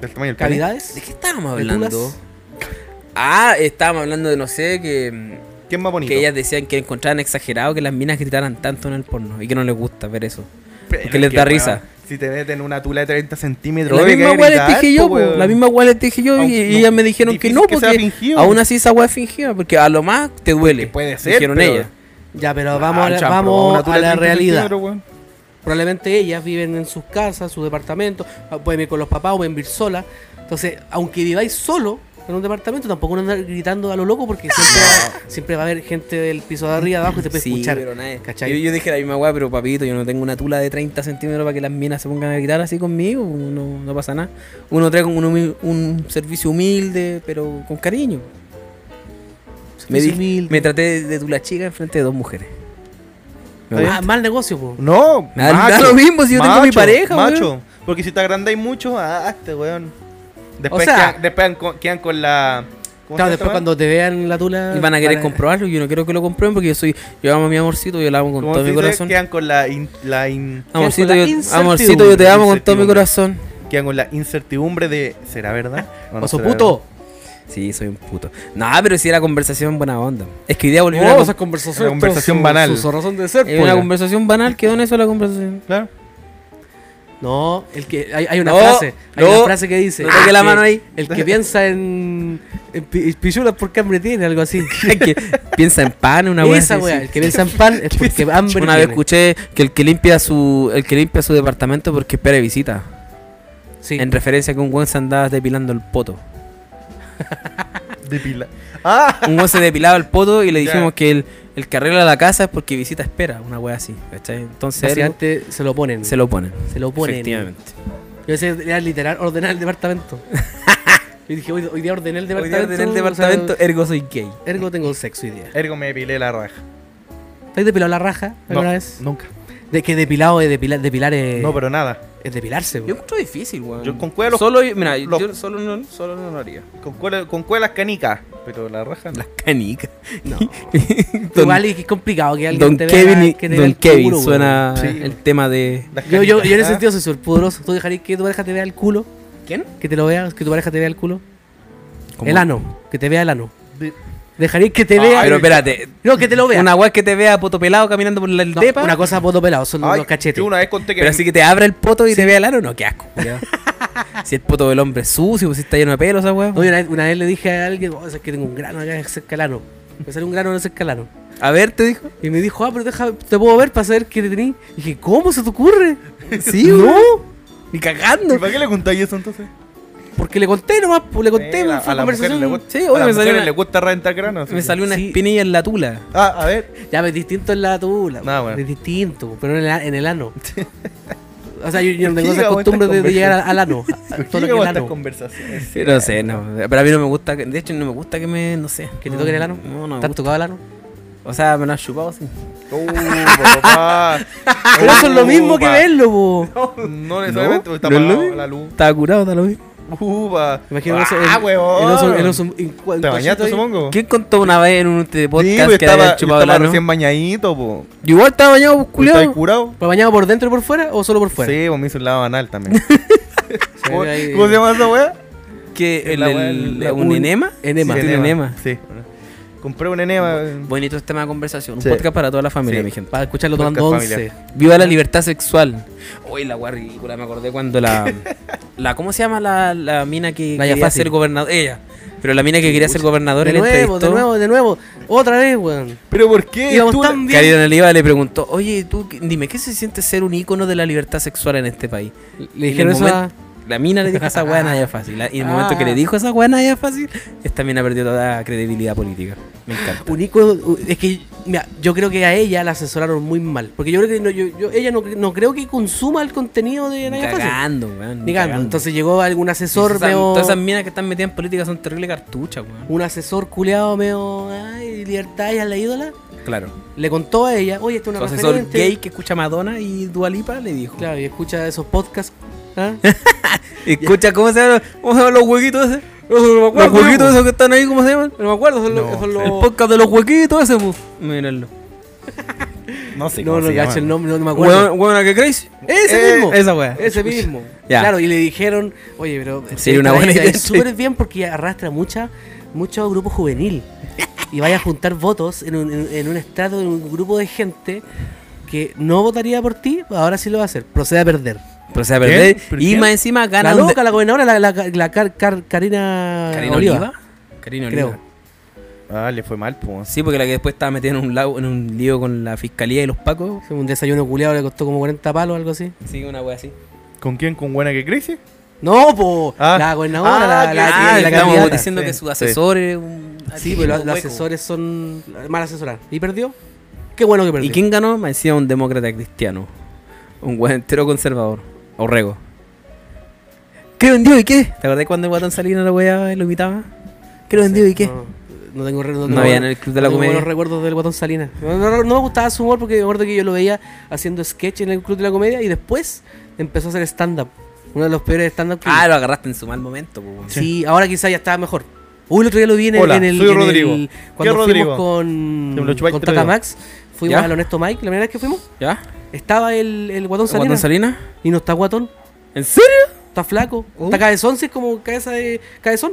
del tamaño del pene. cavidades? ¿De qué estábamos ¿De hablando? Ah, estábamos hablando de no sé, que, ¿Quién más bonito? que ellas decían que encontraban exagerado que las minas gritaran tanto en el porno y que no les gusta ver eso. Porque es les da risa. Si te meten una tula de 30 centímetros, La misma weá les dije yo, po, la misma weá les dije yo y, Aunque y no- ellas me dijeron que no, porque fingido. aún así esa weá es fingida, porque a lo más te duele. Que puede ser, Dijeron ellas. Ya, pero vamos, a, la- Ah, champro, vamos tula a de la 30 realidad. Probablemente ellas viven en sus casas, sus departamentos, ah, pueden vivir con los papás o pueden vivir solas. Entonces, aunque viváis solo en un departamento, tampoco no andar gritando a lo loco porque siempre, va, siempre va a haber gente del piso de arriba, de abajo y te puede Sí, escuchar. pero nadie- ¿cachai? Yo, yo dije la misma weá, pero papito, yo no tengo una tula de 30 centímetros para que las minas se pongan a gritar así conmigo, no, no pasa nada. Uno trae un, humi- un servicio humilde, pero con cariño. Me, di- me traté de, de tula chica enfrente de dos mujeres. Ah, mal negocio, po. No, Me da- me da lo mismo si yo tengo mi pareja, Macho, porque si te agrandáis mucho, ah, este weón. Después, O sea- quedan, después quedan con, quedan con la. ¿cómo Claro, después cuando te vean la tula. Y van a querer van comprobarlo, yo no quiero que lo comprueben porque yo soy, yo amo a mi amorcito, yo la amo con ¿Cómo todo mi corazón. Quedan con la. in- la in- Amorcito con la yo, incertidumbre. amorcito, yo te amo con todo mi corazón. quedan con la incertidumbre de. ¿Será verdad? O no Oso será puto. Sí, soy un puto. No, pero si era conversación buena onda. Es que hoy día volvió No, una, esa conversación. Una conversación banal. Su, razón de ser, es po. una conversación banal, quedó en eso la conversación. Claro. No, el que hay, hay una No, frase, hay no, una frase que dice, no el la que- mano ahí. El que piensa en, en pi- pichulas porque hambre tiene, algo así. que piensa en pan, una wea Esa sí. el que piensa en pan es porque hambre Una vez escuché que el que limpia su el que limpia su departamento porque espera visita. Sí. En referencia a que un buen se andaba depilando el poto. Depila. Ah, Un weón se depilaba el poto y le Ya. dijimos que el, el que arregla la casa es porque visita espera, una wea así, ¿cachai? Entonces se lo ponen. se lo ponen. Se lo ponen. Efectivamente. Yo era literal ordenar el departamento. Yo dije, hoy, hoy día ordené el Hoy día departamento. en el o departamento, sea, ergo soy gay. ergo tengo sexo hoy día. ergo me depilé la raja. ¿Te has depilado la raja alguna No, vez? Nunca. De que depilado es depilar, depilar es, No, pero nada. es depilarse. Yo weón. encuentro difícil, weón. Yo con cueva los- Solo, mira, los- yo solo no, solo no lo haría. Con cueva, con cueva las canicas. Pero la raja no. Las canicas. No. Don, Igual es que es complicado que alguien Don te Kevin, vea y- que te vea Don el Kevin culo, suena Sí. el tema de. Las Yo, yo, yo en ese sentido soy súper. ¿Tú dejarías que tu pareja te vea el culo? ¿Quién? Que te lo vea, que tu pareja te vea el culo. ¿Cómo? El ano, que te vea el ano. De- Dejarías que te Ah, vea. pero espérate. no, que te lo vea. Una weá que te vea poto pelado caminando por el No, depa. una cosa poto pelado, son Ay, los cachetes. Yo una vez conté que. Pero así que te abra el poto y te vea el ano, no, qué asco. si el poto del hombre es sucio, pues si está lleno de pelos, esa weá. No, y una, vez, una vez le dije a alguien, oh, es que tengo un grano acá cerca del ano. Me sale un grano cerca del ano. A ver, te dijo. Y me dijo, ah, pero deja, te puedo ver para saber qué te tenés. Y dije, ¿cómo se te ocurre? Sí, no. Ni ¿Y cagando. para qué le contáis eso entonces? Porque le conté nomás, pues le conté, Eh, a, fue a mujeres conversación. le gusta, Sí, a las me salió una- le gusta reventar granos. Me salió una Sí. espinilla en la tula. Ah, a ver. Ya, es distinto en la tula. Ah, bueno. Es distinto, pero en el, en el ano. o sea, yo, yo no tengo esa costumbre de, de llegar al ano. a- a ¿Por todo lo que ano. conversaciones? Sí, no sé, no. Pero a mí no me gusta. que- De hecho, no me gusta que me. No sé. ¿Que te toquen el ano? No, no. ¿Te has tocado el ano? O sea, me lo has chupado, sí. Uh, papá. Pero eso es lo mismo que Upa. verlo, po. No necesariamente, porque está ¿No apagado la luz. Estaba curado, está lo mismo. Upa. Imagino eso. Ah, huevón. ¿Te bañaste, supongo? ¿Quién contó una vez en un te- Sí, podcast pues que estaba, chupado estaba recién bañadito, po. Igual estaba bañado, pues, ¿Estáis culiao. curado? ¿Pero bañado por dentro y por fuera o solo por fuera? Sí, pues me hizo el lado anal también. ¿Cómo, se llama esa weá? Que el, un enema. enema. Sí, ¿Tiene enema? Sí. Compré un enema. Bonito este tema de conversación. Un podcast para toda la familia, Sí. mi gente. Para escucharlo tomando once. Viva la libertad sexual. Uy, la weá ridícula. Me acordé cuando la. la ¿Cómo se llama la, la mina que Naya quería ser gobernador? Ella. Pero la mina que quería ser gobernadora De nuevo, de nuevo, de nuevo. Otra vez, weón. ¿Pero por qué? Íbamos Tú- tan bien. Karina Oliva le preguntó, oye, tú, dime, ¿qué se siente ser un ícono de la libertad sexual en este país? Le dijeron eso a... La mina le dijo esa weá Naya Fácil. Y en el momento que Ah. le dijo esa weá Naya Fácil, esta mina perdió toda credibilidad política. Me encanta. Un ícono, u- es que, mira, yo creo que a ella la asesoraron muy mal. Porque yo creo que no, yo, yo- ella no, no creo que consuma el contenido de Naya Fácil. cagando, weón. Ni cagando. Entonces llegó algún asesor Esas- medio... Todas esas minas que están metidas en política son terrible cartuchas, weón. Un asesor culeado medio... Ay, libertad, ella es la ídola. Claro. Le contó a ella, oye, esto es Su una asesor referente. gay que escucha Madonna y Dualipa le dijo. Claro, y escucha esos podcasts. ¿ah? Escucha cómo se llaman, cómo se llaman los huequitos ese. Los huequitos esos que están ahí, ¿cómo se llaman? No me acuerdo, son los... Son los- El podcast de los huequitos ese, pues. Mírenlo. No sé No, cómo no se llama. cacho el nombre, no, me acuerdo. Huevona huevona que crazy. Ese Eh, mismo. Esa weá. Ese mismo. Ya. Claro, y le dijeron, oye, pero Sería una buena idea. es súper bien porque arrastra mucha, mucho grupo juvenil. Y vaya a juntar votos en un, en, en un estrato, en un grupo de gente que no votaría por ti, ahora sí lo va a hacer. Procede a perder. Procede a perder. ¿Pero Y más encima gana La loca, la gobernadora, la, la, la Car- Car- Karina, ¿Karina Oliva. Oliva? Karina Creo. Oliva. Ah, le fue mal, pues. Sí, porque la que después estaba metida en un, lao- en un lío con la fiscalía y los pacos. Un desayuno culiado le costó como 40 palos o algo así. Sí, una wea así. ¿Con quién? ¿Con buena que crazy? No, po, Ah. la gobernadora, Ah, la, que- la, Ah, la estamos candidata. diciendo Sí, que su sí. asesor es un. Sí, pero los, hueco. asesores son mal asesorados. ¿Y perdió? Qué bueno que perdió. ¿Y quién ganó? Me decía un demócrata cristiano. Un buen entero conservador. Orrego. ¿Qué vendió y qué? ¿Te acordás cuando el guatón Salinas lo weaba y lo imitaba? ¿Qué lo vendió y qué? No, no tengo No tengo- había en el Club de la no tengo Comedia. buenos recuerdos del Guatón Salinas. No, no- no me gustaba su humor porque me acuerdo que yo lo veía haciendo sketch en el Club de la Comedia y después empezó a hacer stand-up. Uno de los peores stand-up que Ah, lo agarraste en su mal momento, po. Sí, ahora quizá ya estaba mejor. Uy, el otro día lo vi en el. Hola, en el- soy en el- Rodrigo. cuando ¿Qué fuimos Rodrigo? con, Que me lo chupáis con tres Tata. Max, fuimos ¿Ya? al Honesto Mike, la primera vez que fuimos, ¿Ya? estaba el, el Guatón ¿El guatón Salinas. Salinas? Y no está guatón, ¿En serio? está flaco. Oh. Está cabezón, sí, es como cabeza de. Cabezón.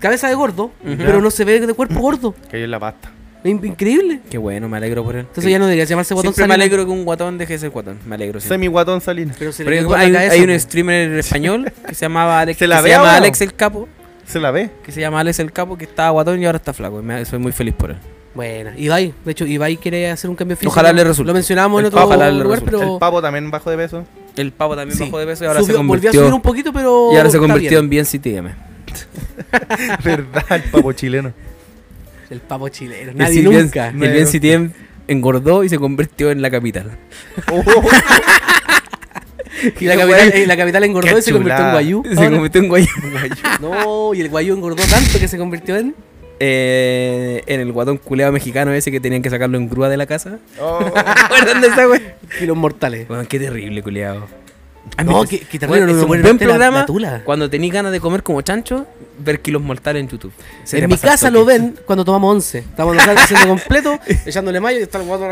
Cabeza de gordo, pero no se ve de cuerpo gordo. Cayó en la pasta. Increíble. Qué bueno, me alegro por él. Entonces ya no debería llamarse Guatón Siempre me alegro que un guatón deje de ser guatón. Me alegro. siempre. Semi guatón Salinas. Pero se le Pero hay, la hay cabeza, un po. streamer español que se llamaba Alex, ¿Se la que ve se llama ahora? Alex el Capo, ¿Se la ve? que se llama Alex el Capo, que estaba guatón y ahora está flaco. y me- soy muy feliz por él. Bueno, Ibai, de hecho, Ibai quiere hacer un cambio físico. Ojalá le resulte. Lo mencionamos en El otro Papa, ojalá le lugar, resulte. pero. El pavo también bajó de peso. El Pavo también Sí. bajó de peso y ahora Subió- se volvió a convirtió, subir un poquito, pero. y ahora se está convirtió bien. en bien CTM. Verdad, el papo chileno. El papo chileno. Nadie nunca. El bien Citien engordó y se convirtió en la capital. Y la capital, y la capital engordó Qué y se convirtió en. Guayú. Se convirtió en Guayú. No, y el Guayú engordó tanto que se convirtió en. Eh, en el guatón culeado mexicano ese que tenían que sacarlo en grúa de la casa. Oh. ¿Se acuerdan de esa wey? Kilos mortales. Weón, qué terrible, culeado. No, que, que Bueno, terrible, es no buen la- programa la tula. cuando tenéis ganas de comer como chancho, ver kilos mortales en YouTube. Se te En mi casa lo ven cuando tomamos 11. Estamos haciendo completo, echándole mayo y está el guato.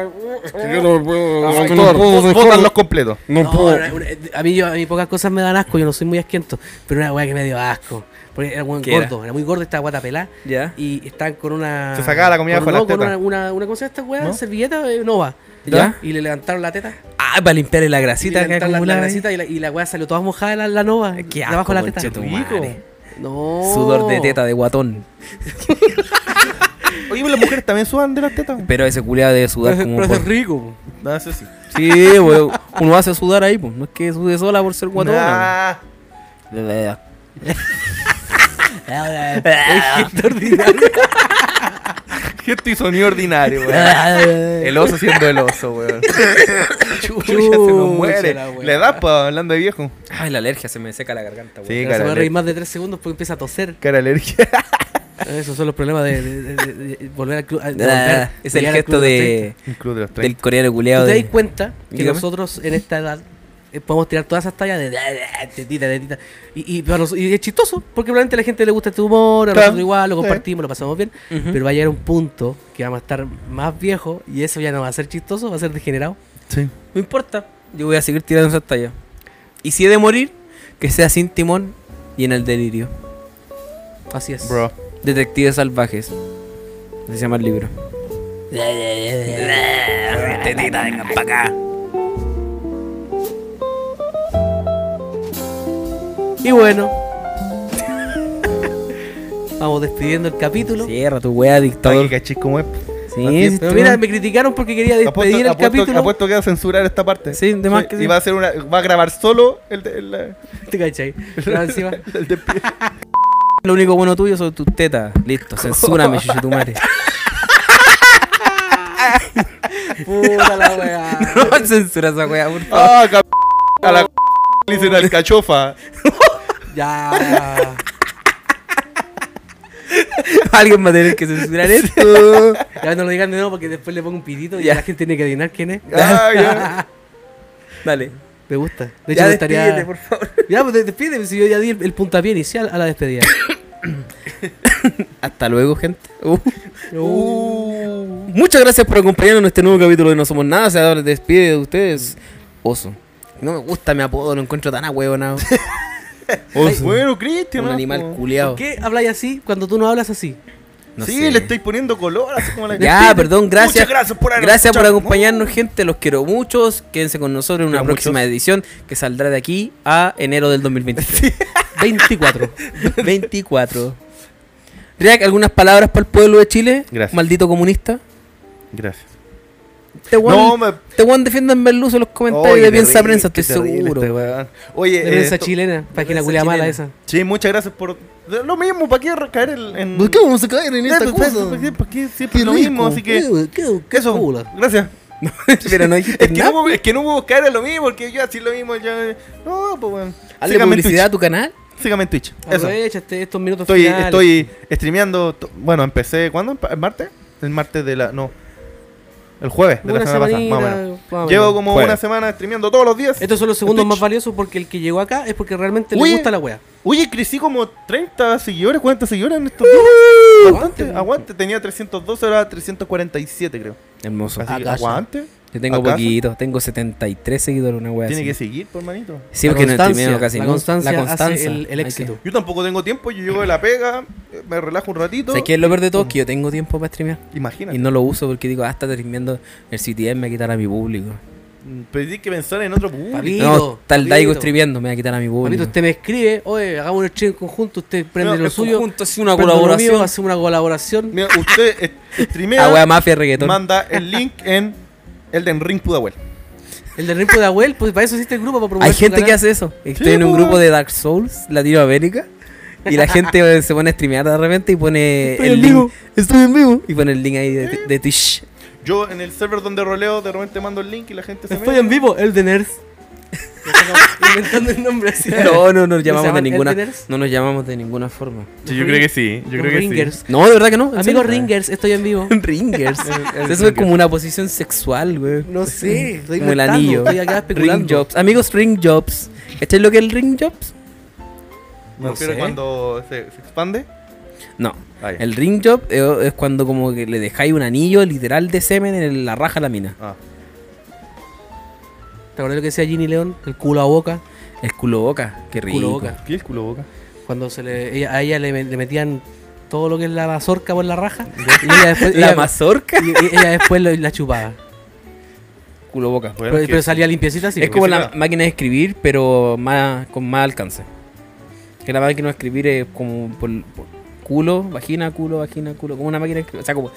Votan los completos. No, una- una- a, mí, yo- a mí pocas cosas me dan asco, yo no soy muy asquiento, pero una weá que me dio asco. Porque era muy ¿Qué era? gordo, era? muy gordo, estaba guata pelada. Ya. Y estaban con una. Se sacaba la comida con, con no, las con una, una, una, ¿Cómo se llama esta weá? ¿No? Servilleta eh, nova. ¿Ya? Y le levantaron la teta. Ah, para limpiarle la grasita que la, grasita y la, y la weá salió toda mojada la, la nova. Qué de abajo de la asco, teta. No. Sudor de teta de guatón. Oye, las mujeres también sudan de las tetas. Pero ese culeado debe sudar Pero, como pero por... es rico. No, eso sí. Sí. Uno hace sudar ahí, pues. No es que sude sola por ser guatón. Nah. Gesto y sonido ordinario, weón. El oso siendo el oso, weón. Chucha, se nos muere. la das, pa, hablando de viejo. Ay, la alergia se me seca la garganta, weón. Sí, Pero se cara, va a reír más de 3 segundos porque empieza a toser. cara alergia. Esos son los problemas de, de- de- de- de volver al club. de Ah, es el gesto de, Un club de los 30. del coreano 30. culeado ¿Tú te das cuenta que Dígame. nosotros en esta edad podemos tirar todas esas tallas de tetita, tetita? Y, es chistoso, porque probablemente a la gente le gusta este humor, a Claro. nosotros igual, lo Sí. compartimos, lo pasamos bien. Pero va a llegar un punto que vamos a estar más viejos y eso ya no va a ser chistoso, va a ser degenerado. Sí. No importa, yo voy a seguir tirando esas tallas. Y si he de morir, que sea sin timón y en el delirio. Así es. Bro. Detectives salvajes. Así se llama el libro. Tetita, vengan para acá. Y bueno. Vamos despidiendo el capítulo. Cierra tu wea, dictador. cachis como es. Sí, sí, Pero mira, me criticaron porque quería despedir el apuesto, capítulo. apuesto que va a censurar esta parte. Sí, de más que sí. Y va a hacer una. Va a grabar solo el, de- el, ¿Te cachai? El despido. Lo único bueno tuyo son tus tetas. Listo, censúrame, chuchu tu madre. Puta la weá. No censura esa wea, por favor. Ah, cap- a la le dicen alcachofa. Ya. Alguien va a tener que censurar esto. Ya no lo digan de nuevo porque después le pongo un pitito y Ya. la gente tiene que adivinar quién es. Ah, ya. Dale. Me gusta. De hecho, Ya despídete, por favor. Ya, pues despídeme. Si yo ya di el, el puntapié inicial a la despedida. Hasta luego, gente. Uh. Uh. Muchas gracias por acompañarnos en este nuevo capítulo de No Somos Nada. Se despide de ustedes. Oso. No me gusta mi apodo, lo encuentro tan ahueonado. Bueno, Cristian. Un ¿no? animal culiado. ¿Por qué habláis así cuando tú no hablas así? No sí, sé. le estáis poniendo color, así como la Ya, perdón, gracias. Muchas gracias por Gracias acompañarnos, gente. Los quiero muchos. Quédense con nosotros en una Quiero próxima muchos. edición que saldrá de aquí a enero del 2023. 24. 24. Reac, ¿algunas palabras para el pueblo de Chile? Gracias. Maldito comunista. Gracias. Te No, weón, me. te defienden Merluzo en los comentarios Oye, de Piensa terrible, Prensa, estoy seguro. este. Oye, De eh, prensa esto- chilena. Página culia mala esa. Sí, muchas gracias por. Lo mismo, ¿para qué recaer en. en... ¿Por qué vamos a caer en Eh, esta pues, cosa? ¿Para qué, para qué siempre lo mismo? Así que. Eso, culo. gracias. Pero no dijiste Es que, nada. no, hubo- es que no hubo caer en lo mismo, porque yo así lo mismo. Ya... No, pues bueno. Hazle publicidad a Twitch. tu canal. Sígame en Twitch. Eso. Este- estos minutos Estoy, finales. estoy streameando. Bueno, empecé. ¿Cuándo? ¿El martes? El martes de la. No. El jueves de Una la semana pasada, más o menos. más o Llevo como Jueves. una semana streameando todos los días. Estos son los segundos más valiosos porque el que llegó acá es porque realmente Oye. le gusta la wea. Oye, crecí como 30 seguidores, 40 seguidores en estos días. Aguante, Aguante. aguante. Tenía 312, ahora 347, creo. Hermoso. Así aguante. Yo tengo ¿Acaso? poquito, tengo 73 seguidores, una wea Tiene así. que seguir, por manito. Sí, La porque no streameado casi la constancia La hace constancia. el- éxito. Yo tampoco tengo tiempo, yo llego de la pega, eh, me relajo un ratito. que- ¿Sabes qué es lo peor de todo? Que yo tengo tiempo para streamear. Imagínate. Y no lo uso porque digo, ah, está streameando el CTM, me va a quitar a mi público. Pero tienes que pensar en otro público. No, está el Daigo streameando, me va a quitar a mi público. Papito, usted me escribe, oye, hagamos un stream conjunto, usted prende No, lo suyo. Juntos, así una colaboración. mío, hace una colaboración. Mira, usted eh, Ah, streamea, wea, mafia, reggaetón. manda el link en Elden Ring Pudahuel. El de Abuel, pues para eso existe el grupo, para promover Hay su gente canal. que hace eso. Estoy en un po. grupo de Dark Souls, Latinoamérica. Y la gente se pone a streamear de repente y pone Estoy el en link. vivo. Estoy en vivo. Y pone el link ahí de, de Twitch. Yo en el server donde roleo, de repente mando el link y la gente se Estoy mete. en vivo, el de Nerds. Inventando el nombre así. No, no nos llamamos de ninguna. Eldeners? No nos llamamos de ninguna forma. Sí, yo creo que sí. Yo creo que Ringers. No, de verdad que no. Amigos Ringers, estoy en vivo. Ringers. El- el Eso es como una posición sexual, güey. No sé, estoy Como el anillo. Estoy acá especulando. Ring jobs. Amigos, ring jobs. ¿Este es lo que es el ring jobs? sí. Me No refiero sé. cuando se, se expande. No. Ah. El ring job eh, es cuando como que le dejáis un anillo literal de semen en la raja a la mina. Ah. ¿Te acuerdas lo que decía Ginny León? El culo a boca. El culo boca. Qué rico. Culo boca. ¿Qué es culo boca? Cuando se le, ella- a ella le, le metían todo lo que es la mazorca por la raja. y ella después, La ella- mazorca. y- y ella después lo- la chupaba. Culo boca. Pero, que- pero salía limpiecita así. es como la claro. máquina de escribir, pero más con más alcance. Que la máquina de escribir es como por, por culo, vagina, culo, vagina, culo. Como una máquina de escribir. O sea, como.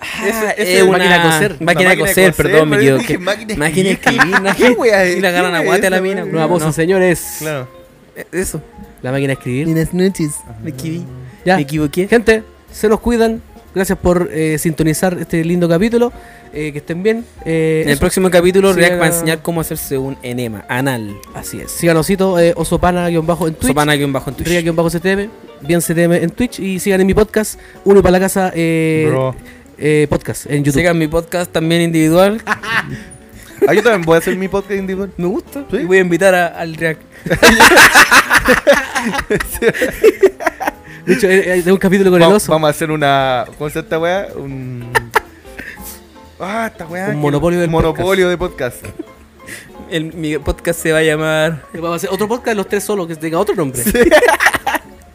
Ah, ese es es una máquina de coser. Máquina de coser, coser, perdón, me equivoqué. dije máquina de escribir. ¿Qué wea es? Y la agarran ¿Qué a guate a la mina. Nueva voz, No. señores. Claro. Eh, Eso. La máquina de escribir. Buenas noches. Me equivoqué. Ya. Me equivoqué. Gente, se nos cuidan. Gracias por eh, sintonizar este lindo capítulo. Eh, que estén bien. Eh, En el próximo capítulo, Sí, React va a enseñar cómo hacerse un enema anal. Así es. Sigan Osito, eh, osopana-bajo en Twitch. Sopana aquí bajo en Twitch. Ria-CTM, bien CTM en Twitch y sigan en mi podcast, Uno para la Casa eh, Bro. Eh, podcast en YouTube. Sigan mi podcast también individual. Ah, yo también voy a hacer mi podcast individual. Me gusta. ¿Sí? Y voy a invitar a- al React. De hecho, eh, eh, tengo un capítulo con el Va- oso. Vamos a hacer una. ¿Cómo se llama esta weá? Un. Ah, esta weá. Un monopolio del monopolio de podcast. El, mi podcast se va a llamar. Vamos a hacer otro podcast, los tres solos, que tenga otro nombre.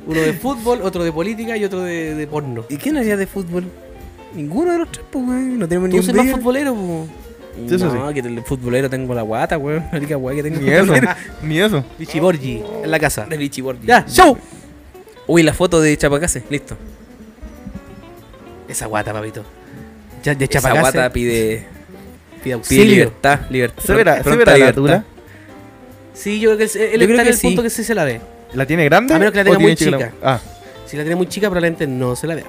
Uno de fútbol, otro de política y otro de, de porno. ¿Y quién haría de fútbol? Ninguno de los tres, pues, güey. No tenemos ni un más futbolero, po. Sí, eso no, que el futbolero tengo la guata, güey. La única güey que tengo. Ni eso. Ni eso. Vichy Borgi, en la casa. De Vichy Borghi. Ya, show. Uy, la foto de Chapacase. Listo. Esa guata, papito. Ya, de Esa Chapacase, guata pide, pide pide auxilio. libertad. libertad ¿Se verá, pronta ¿se verá la tula? Sí, yo creo que él, está en el sí. punto que sí se la ve. ¿La tiene grande? A menos que la tenga muy chica. Ah, Si la tiene muy chica, probablemente no se la vea.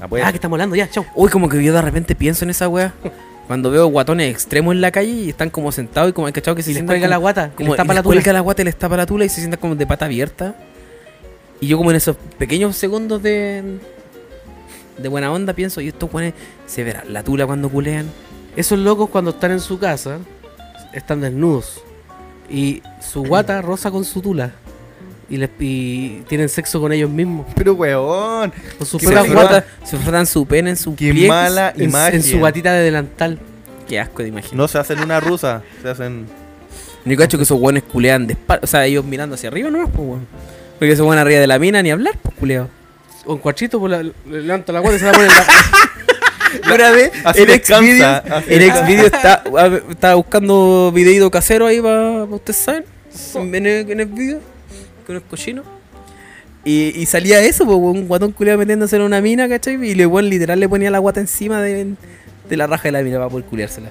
Ah, pues. Ah, que estamos hablando ya, chau. Uy, como que yo de repente pienso en esa wea. Cuando veo guatones extremos en la calle y están como sentados y como hay cachado que se les sientan cuelga como- la guata, como les tapa y la les cuelga tula. la guata y les tapa la tula y se sientan como de pata abierta. Y yo como en esos pequeños segundos de de buena onda pienso, y estos guanes se verá la tula cuando culean. Esos locos cuando están en su casa están desnudos y su guata roza con su tula y, les, y tienen sexo con ellos mismos. Pero weón. Con sus Qué Se frotan, se frotan su pene en su Qué pliegues. mala en, imagen. en su guatita de delantal. Qué asco de imagen. No se hacen una rusa, se hacen. Yo cacho que esos guanes culean de espalda. O sea, ellos mirando hacia arriba nomás, pues weón. Porque esos guanes arriba de la mina ni hablar, pues culeado. O en cuarchito, pues la, le levanta la guata y se la pone en la... Una vez, en Xvideos, en estaba buscando videito casero ahí para ustedes saben. En el, en el video, con el cochino. Y, y salía eso, pues, un guatón culeado metiéndose en una mina, ¿cachai? Y le weón, literal le ponía la guata encima de, de la raja de la mina para poder culeársela.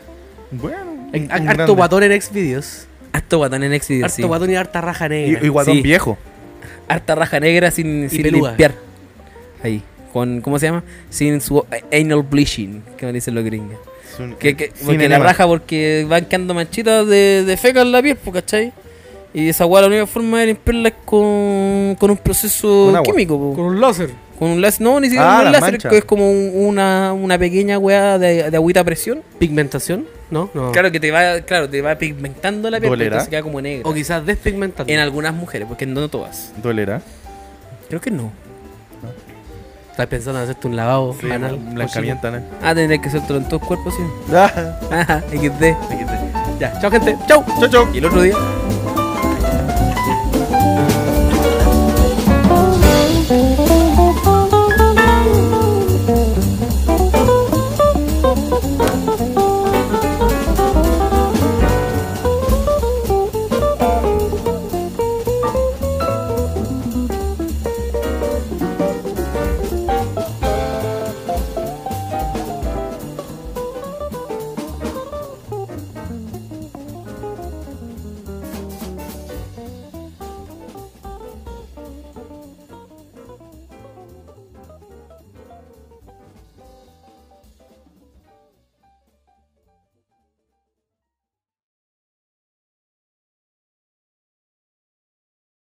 Bueno. Hay un- un harto guatón en Xvideos. Harto guatón en Xvideos, Harto sí. guatón y harta raja negra. Y, y guatón Sí. viejo. Harta raja negra sin, sin limpiar. Ahí. Con, ¿cómo se llama? Sin su anal bleaching, que me dicen los gringos. Es un- Que, que, porque la raja porque van quedando manchitas de, de feca en la piel, pues, ¿cachai? Y esa weá la única forma de limpiarla es con, con un proceso Con químico, po. Con un láser. con un láser, no, ni siquiera Ah, con un láser, manchas. que es como un- una, una pequeña weá de, de agüita a presión. Pigmentación, ¿no? No. Claro que te va, claro, te va pigmentando la piel, ¿Dolerá? entonces queda como negra. O quizás despigmentando. En algunas mujeres, porque no todas. Dolerá. Creo que no. Estás pensando en hacerte un lavado Sí, anal. un blancamiento, ¿no? Ah, tendré que hacértelo en todo el cuerpo, sí. Ah, Ajá, XD. Ya, chao gente. Chau. Chau, chau. Y el otro día,